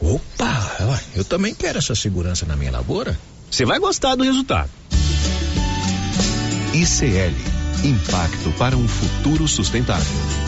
Speaker 37: Opa, eu também quero essa segurança na minha lavoura.
Speaker 38: Você vai gostar do resultado.
Speaker 39: ICL Impacto para um futuro sustentável.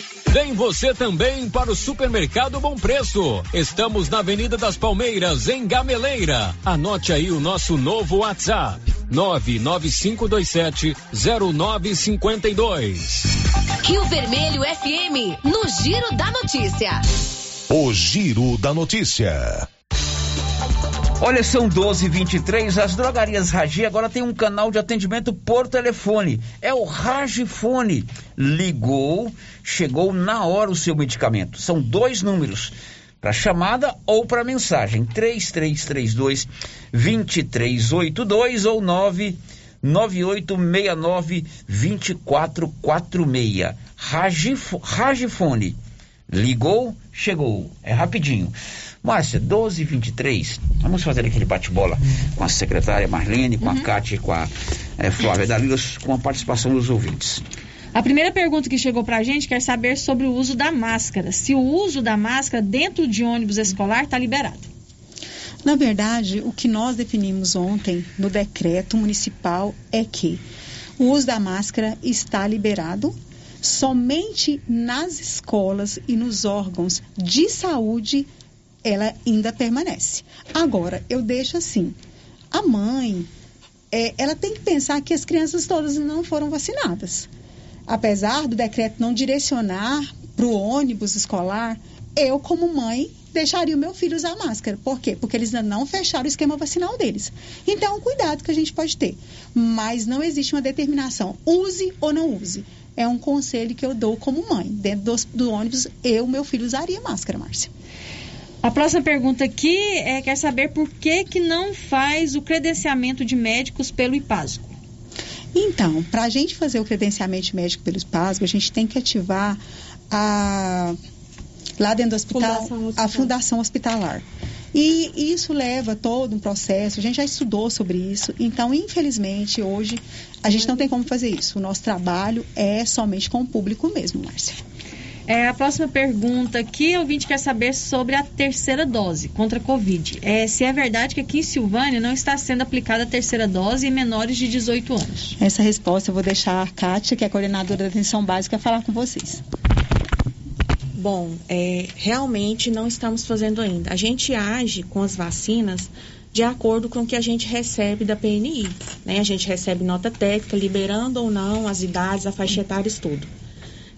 Speaker 40: Vem você também para o Supermercado Bom Preço. Estamos na Avenida das Palmeiras, em Gameleira. Anote aí o nosso novo WhatsApp: 99527 0952.
Speaker 4: Rio Vermelho FM, no Giro da Notícia.
Speaker 7: O Giro da Notícia.
Speaker 5: Olha, são 12 23 As drogarias Ragi agora tem um canal de atendimento por telefone. É o Ragifone. Ligou, chegou na hora o seu medicamento. São dois números. Para chamada ou para mensagem. 3332 2382 ou 99869 2446. Ragif Ragifone. Ligou, chegou. É rapidinho. Márcia, 12 e 23 vamos fazer aquele bate-bola com a secretária Marlene, com
Speaker 16: Uhum.
Speaker 5: a Cátia e com a eh, Flávia Dalilas, com a participação dos ouvintes.
Speaker 16: A primeira pergunta que chegou pra gente quer saber sobre o uso da máscara. Se o uso da máscara dentro de ônibus escolar está liberado.
Speaker 31: Na verdade, o que nós definimos ontem no decreto municipal é que o uso da máscara está liberado somente nas escolas e nos órgãos de saúde ela ainda permanece. Agora, eu deixo assim, a mãe, é, ela tem que pensar que as crianças todas não foram vacinadas. Apesar do decreto não direcionar para o ônibus escolar, eu, como mãe, deixaria o meu filho usar máscara. Por quê? Porque eles ainda não fecharam o esquema vacinal deles. Então, é cuidado que a gente pode ter. Mas não existe uma determinação. Use ou não use. É um conselho que eu dou como mãe. Dentro do, do ônibus, eu, meu filho, usaria máscara, Márcia.
Speaker 16: A próxima pergunta aqui é quer saber por que que não faz o credenciamento de médicos pelo IPASGO.
Speaker 31: Então, para a gente fazer o credenciamento médico pelo PASGO, a gente tem que ativar a lá dentro do hospital,
Speaker 41: Fundação
Speaker 31: a fundação hospitalar. E isso leva todo um processo, a gente já estudou sobre isso, então, infelizmente, hoje a gente não tem como fazer isso. O nosso trabalho é somente com o público mesmo, Márcia.
Speaker 16: É, a próxima pergunta aqui, o ouvinte quer saber sobre a terceira dose contra a Covid. É, se é verdade que aqui em Silvânia não está sendo aplicada a terceira dose em menores de 18 anos.
Speaker 31: Essa resposta eu vou deixar a Kátia, que é coordenadora da atenção básica, falar com vocês.
Speaker 32: Bom, é, realmente não estamos fazendo ainda. A gente age com as vacinas de acordo com o que a gente recebe da PNI. Né? A gente recebe nota técnica, liberando ou não as idades, a faixa etária, tudo.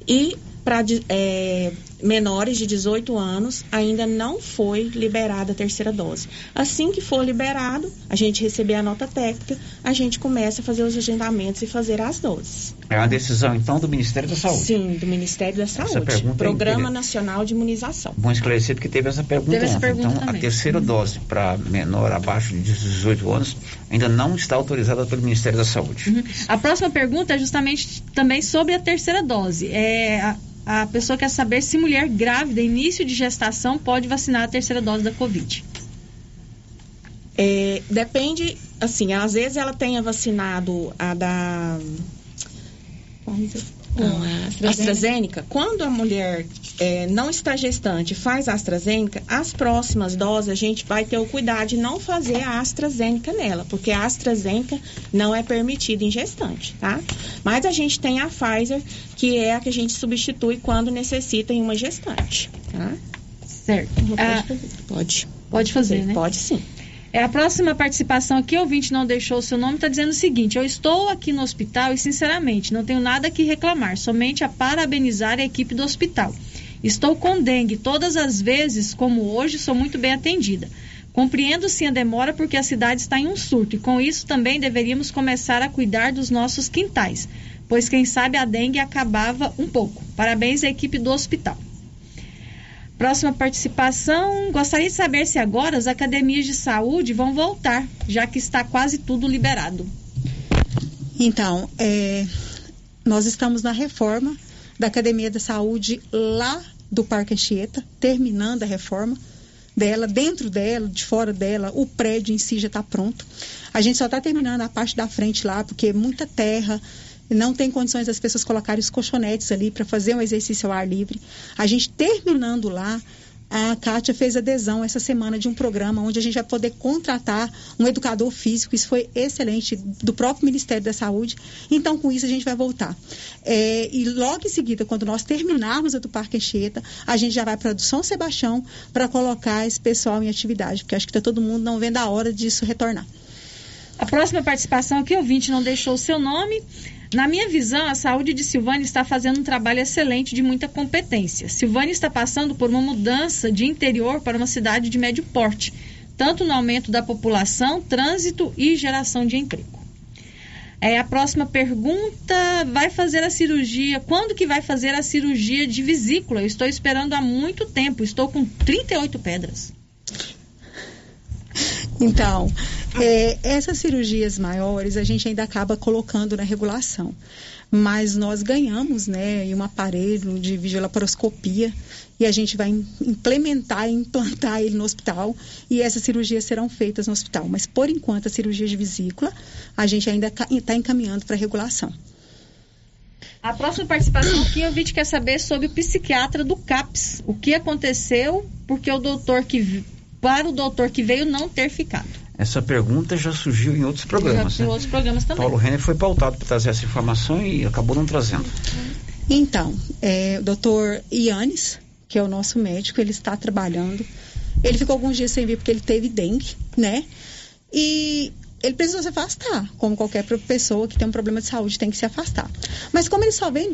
Speaker 32: E para é, menores de 18 anos, ainda não foi liberada a terceira dose. Assim que for liberado, a gente receber a nota técnica, a gente começa a fazer os agendamentos e fazer as doses.
Speaker 5: É uma decisão, então, do Ministério da Saúde.
Speaker 32: Sim, do Ministério da Saúde.
Speaker 5: pergunta é
Speaker 32: Programa
Speaker 5: inteira-
Speaker 32: Nacional de Imunização.
Speaker 5: Bom esclarecido que teve essa pergunta
Speaker 32: Teve essa
Speaker 5: ontem.
Speaker 32: pergunta
Speaker 5: então, a
Speaker 32: também.
Speaker 5: terceira dose para menor abaixo de 18 anos ainda não está autorizada pelo Ministério da Saúde.
Speaker 16: Uhum. A próxima pergunta é justamente também sobre a terceira dose. É, a, a pessoa quer saber se mulher grávida, início de gestação, pode vacinar a terceira dose da Covid.
Speaker 32: É, depende, assim, às vezes ela tenha vacinado a da. Não, a
Speaker 41: AstraZeneca.
Speaker 32: AstraZeneca. Quando a mulher é, não está gestante e faz a AstraZeneca, as próximas doses a gente vai ter o cuidado de não fazer a AstraZeneca nela, porque a AstraZeneca não é permitida em gestante, tá? Mas a gente tem a Pfizer, que é a que a gente substitui quando necessita em uma gestante, tá?
Speaker 16: Certo.
Speaker 32: Pode
Speaker 16: Ah.
Speaker 32: Pode.
Speaker 16: Pode fazer, né?
Speaker 32: Pode sim.
Speaker 16: É, a próxima participação aqui, ouvinte não deixou o seu nome, está dizendo o seguinte: Eu estou aqui no hospital e, sinceramente, não tenho nada que reclamar, somente a parabenizar a equipe do hospital. Estou com dengue todas as vezes, como hoje, sou muito bem atendida. Compreendo sim a demora porque a cidade está em um surto e com isso também deveríamos começar a cuidar dos nossos quintais, pois quem sabe a dengue acabava um pouco. Parabéns à equipe do hospital. Próxima participação. Gostaria de saber se agora as academias de saúde vão voltar, já que está quase tudo liberado.
Speaker 31: Então, é, nós estamos na reforma da Academia da Saúde lá do Parque Anchieta, terminando a reforma dela, dentro dela, de fora dela, o prédio em si já está pronto. A gente só está terminando a parte da frente lá, porque é muita terra, não tem condições das pessoas colocarem os colchonetes ali para fazer um exercício ao ar livre. A gente terminando lá, A Kátia fez adesão essa semana de um programa onde a gente vai poder contratar um educador físico. Isso foi excelente, do próprio Ministério da Saúde. Então, com isso, a gente vai voltar. É, e logo em seguida, quando nós terminarmos a do Parque Anchieta, a gente já vai para do São Sebastião para colocar esse pessoal em atividade, porque acho que está todo mundo não vendo a hora disso retornar.
Speaker 16: A próxima participação aqui, ouvinte, não deixou o seu nome. Na minha visão, a saúde de Silvânia está fazendo um trabalho excelente de muita competência. Silvânia está passando por uma mudança de interior para uma cidade de médio porte, tanto no aumento da população, trânsito e geração de emprego. É, a próxima pergunta, vai fazer a cirurgia, quando que vai fazer a cirurgia de vesícula? Eu estou esperando há muito tempo, estou com 38 pedras.
Speaker 31: Então, é, essas cirurgias maiores a gente ainda acaba colocando na regulação. Mas nós ganhamos né, um aparelho de videolaparoscopia e a gente vai implementar e implantar ele no hospital e essas cirurgias serão feitas no hospital. Mas, por enquanto, a cirurgia de vesícula a gente ainda está encaminhando para regulação.
Speaker 16: A próxima participação aqui, o vídeo quer saber sobre o psiquiatra do CAPS. O que aconteceu porque o doutor que para o doutor que veio não ter ficado.
Speaker 5: Essa pergunta já surgiu em outros programas.
Speaker 16: Já,
Speaker 5: né?
Speaker 16: Em outros programas também.
Speaker 5: Paulo Renner foi pautado para trazer essa informação e acabou não trazendo.
Speaker 31: Então, é, o doutor Ianes, que é o nosso médico, ele está trabalhando. Ele ficou alguns dias sem vir porque ele teve dengue, né? E ele precisou se afastar, como qualquer pessoa que tem um problema de saúde tem que se afastar. Mas como ele só vem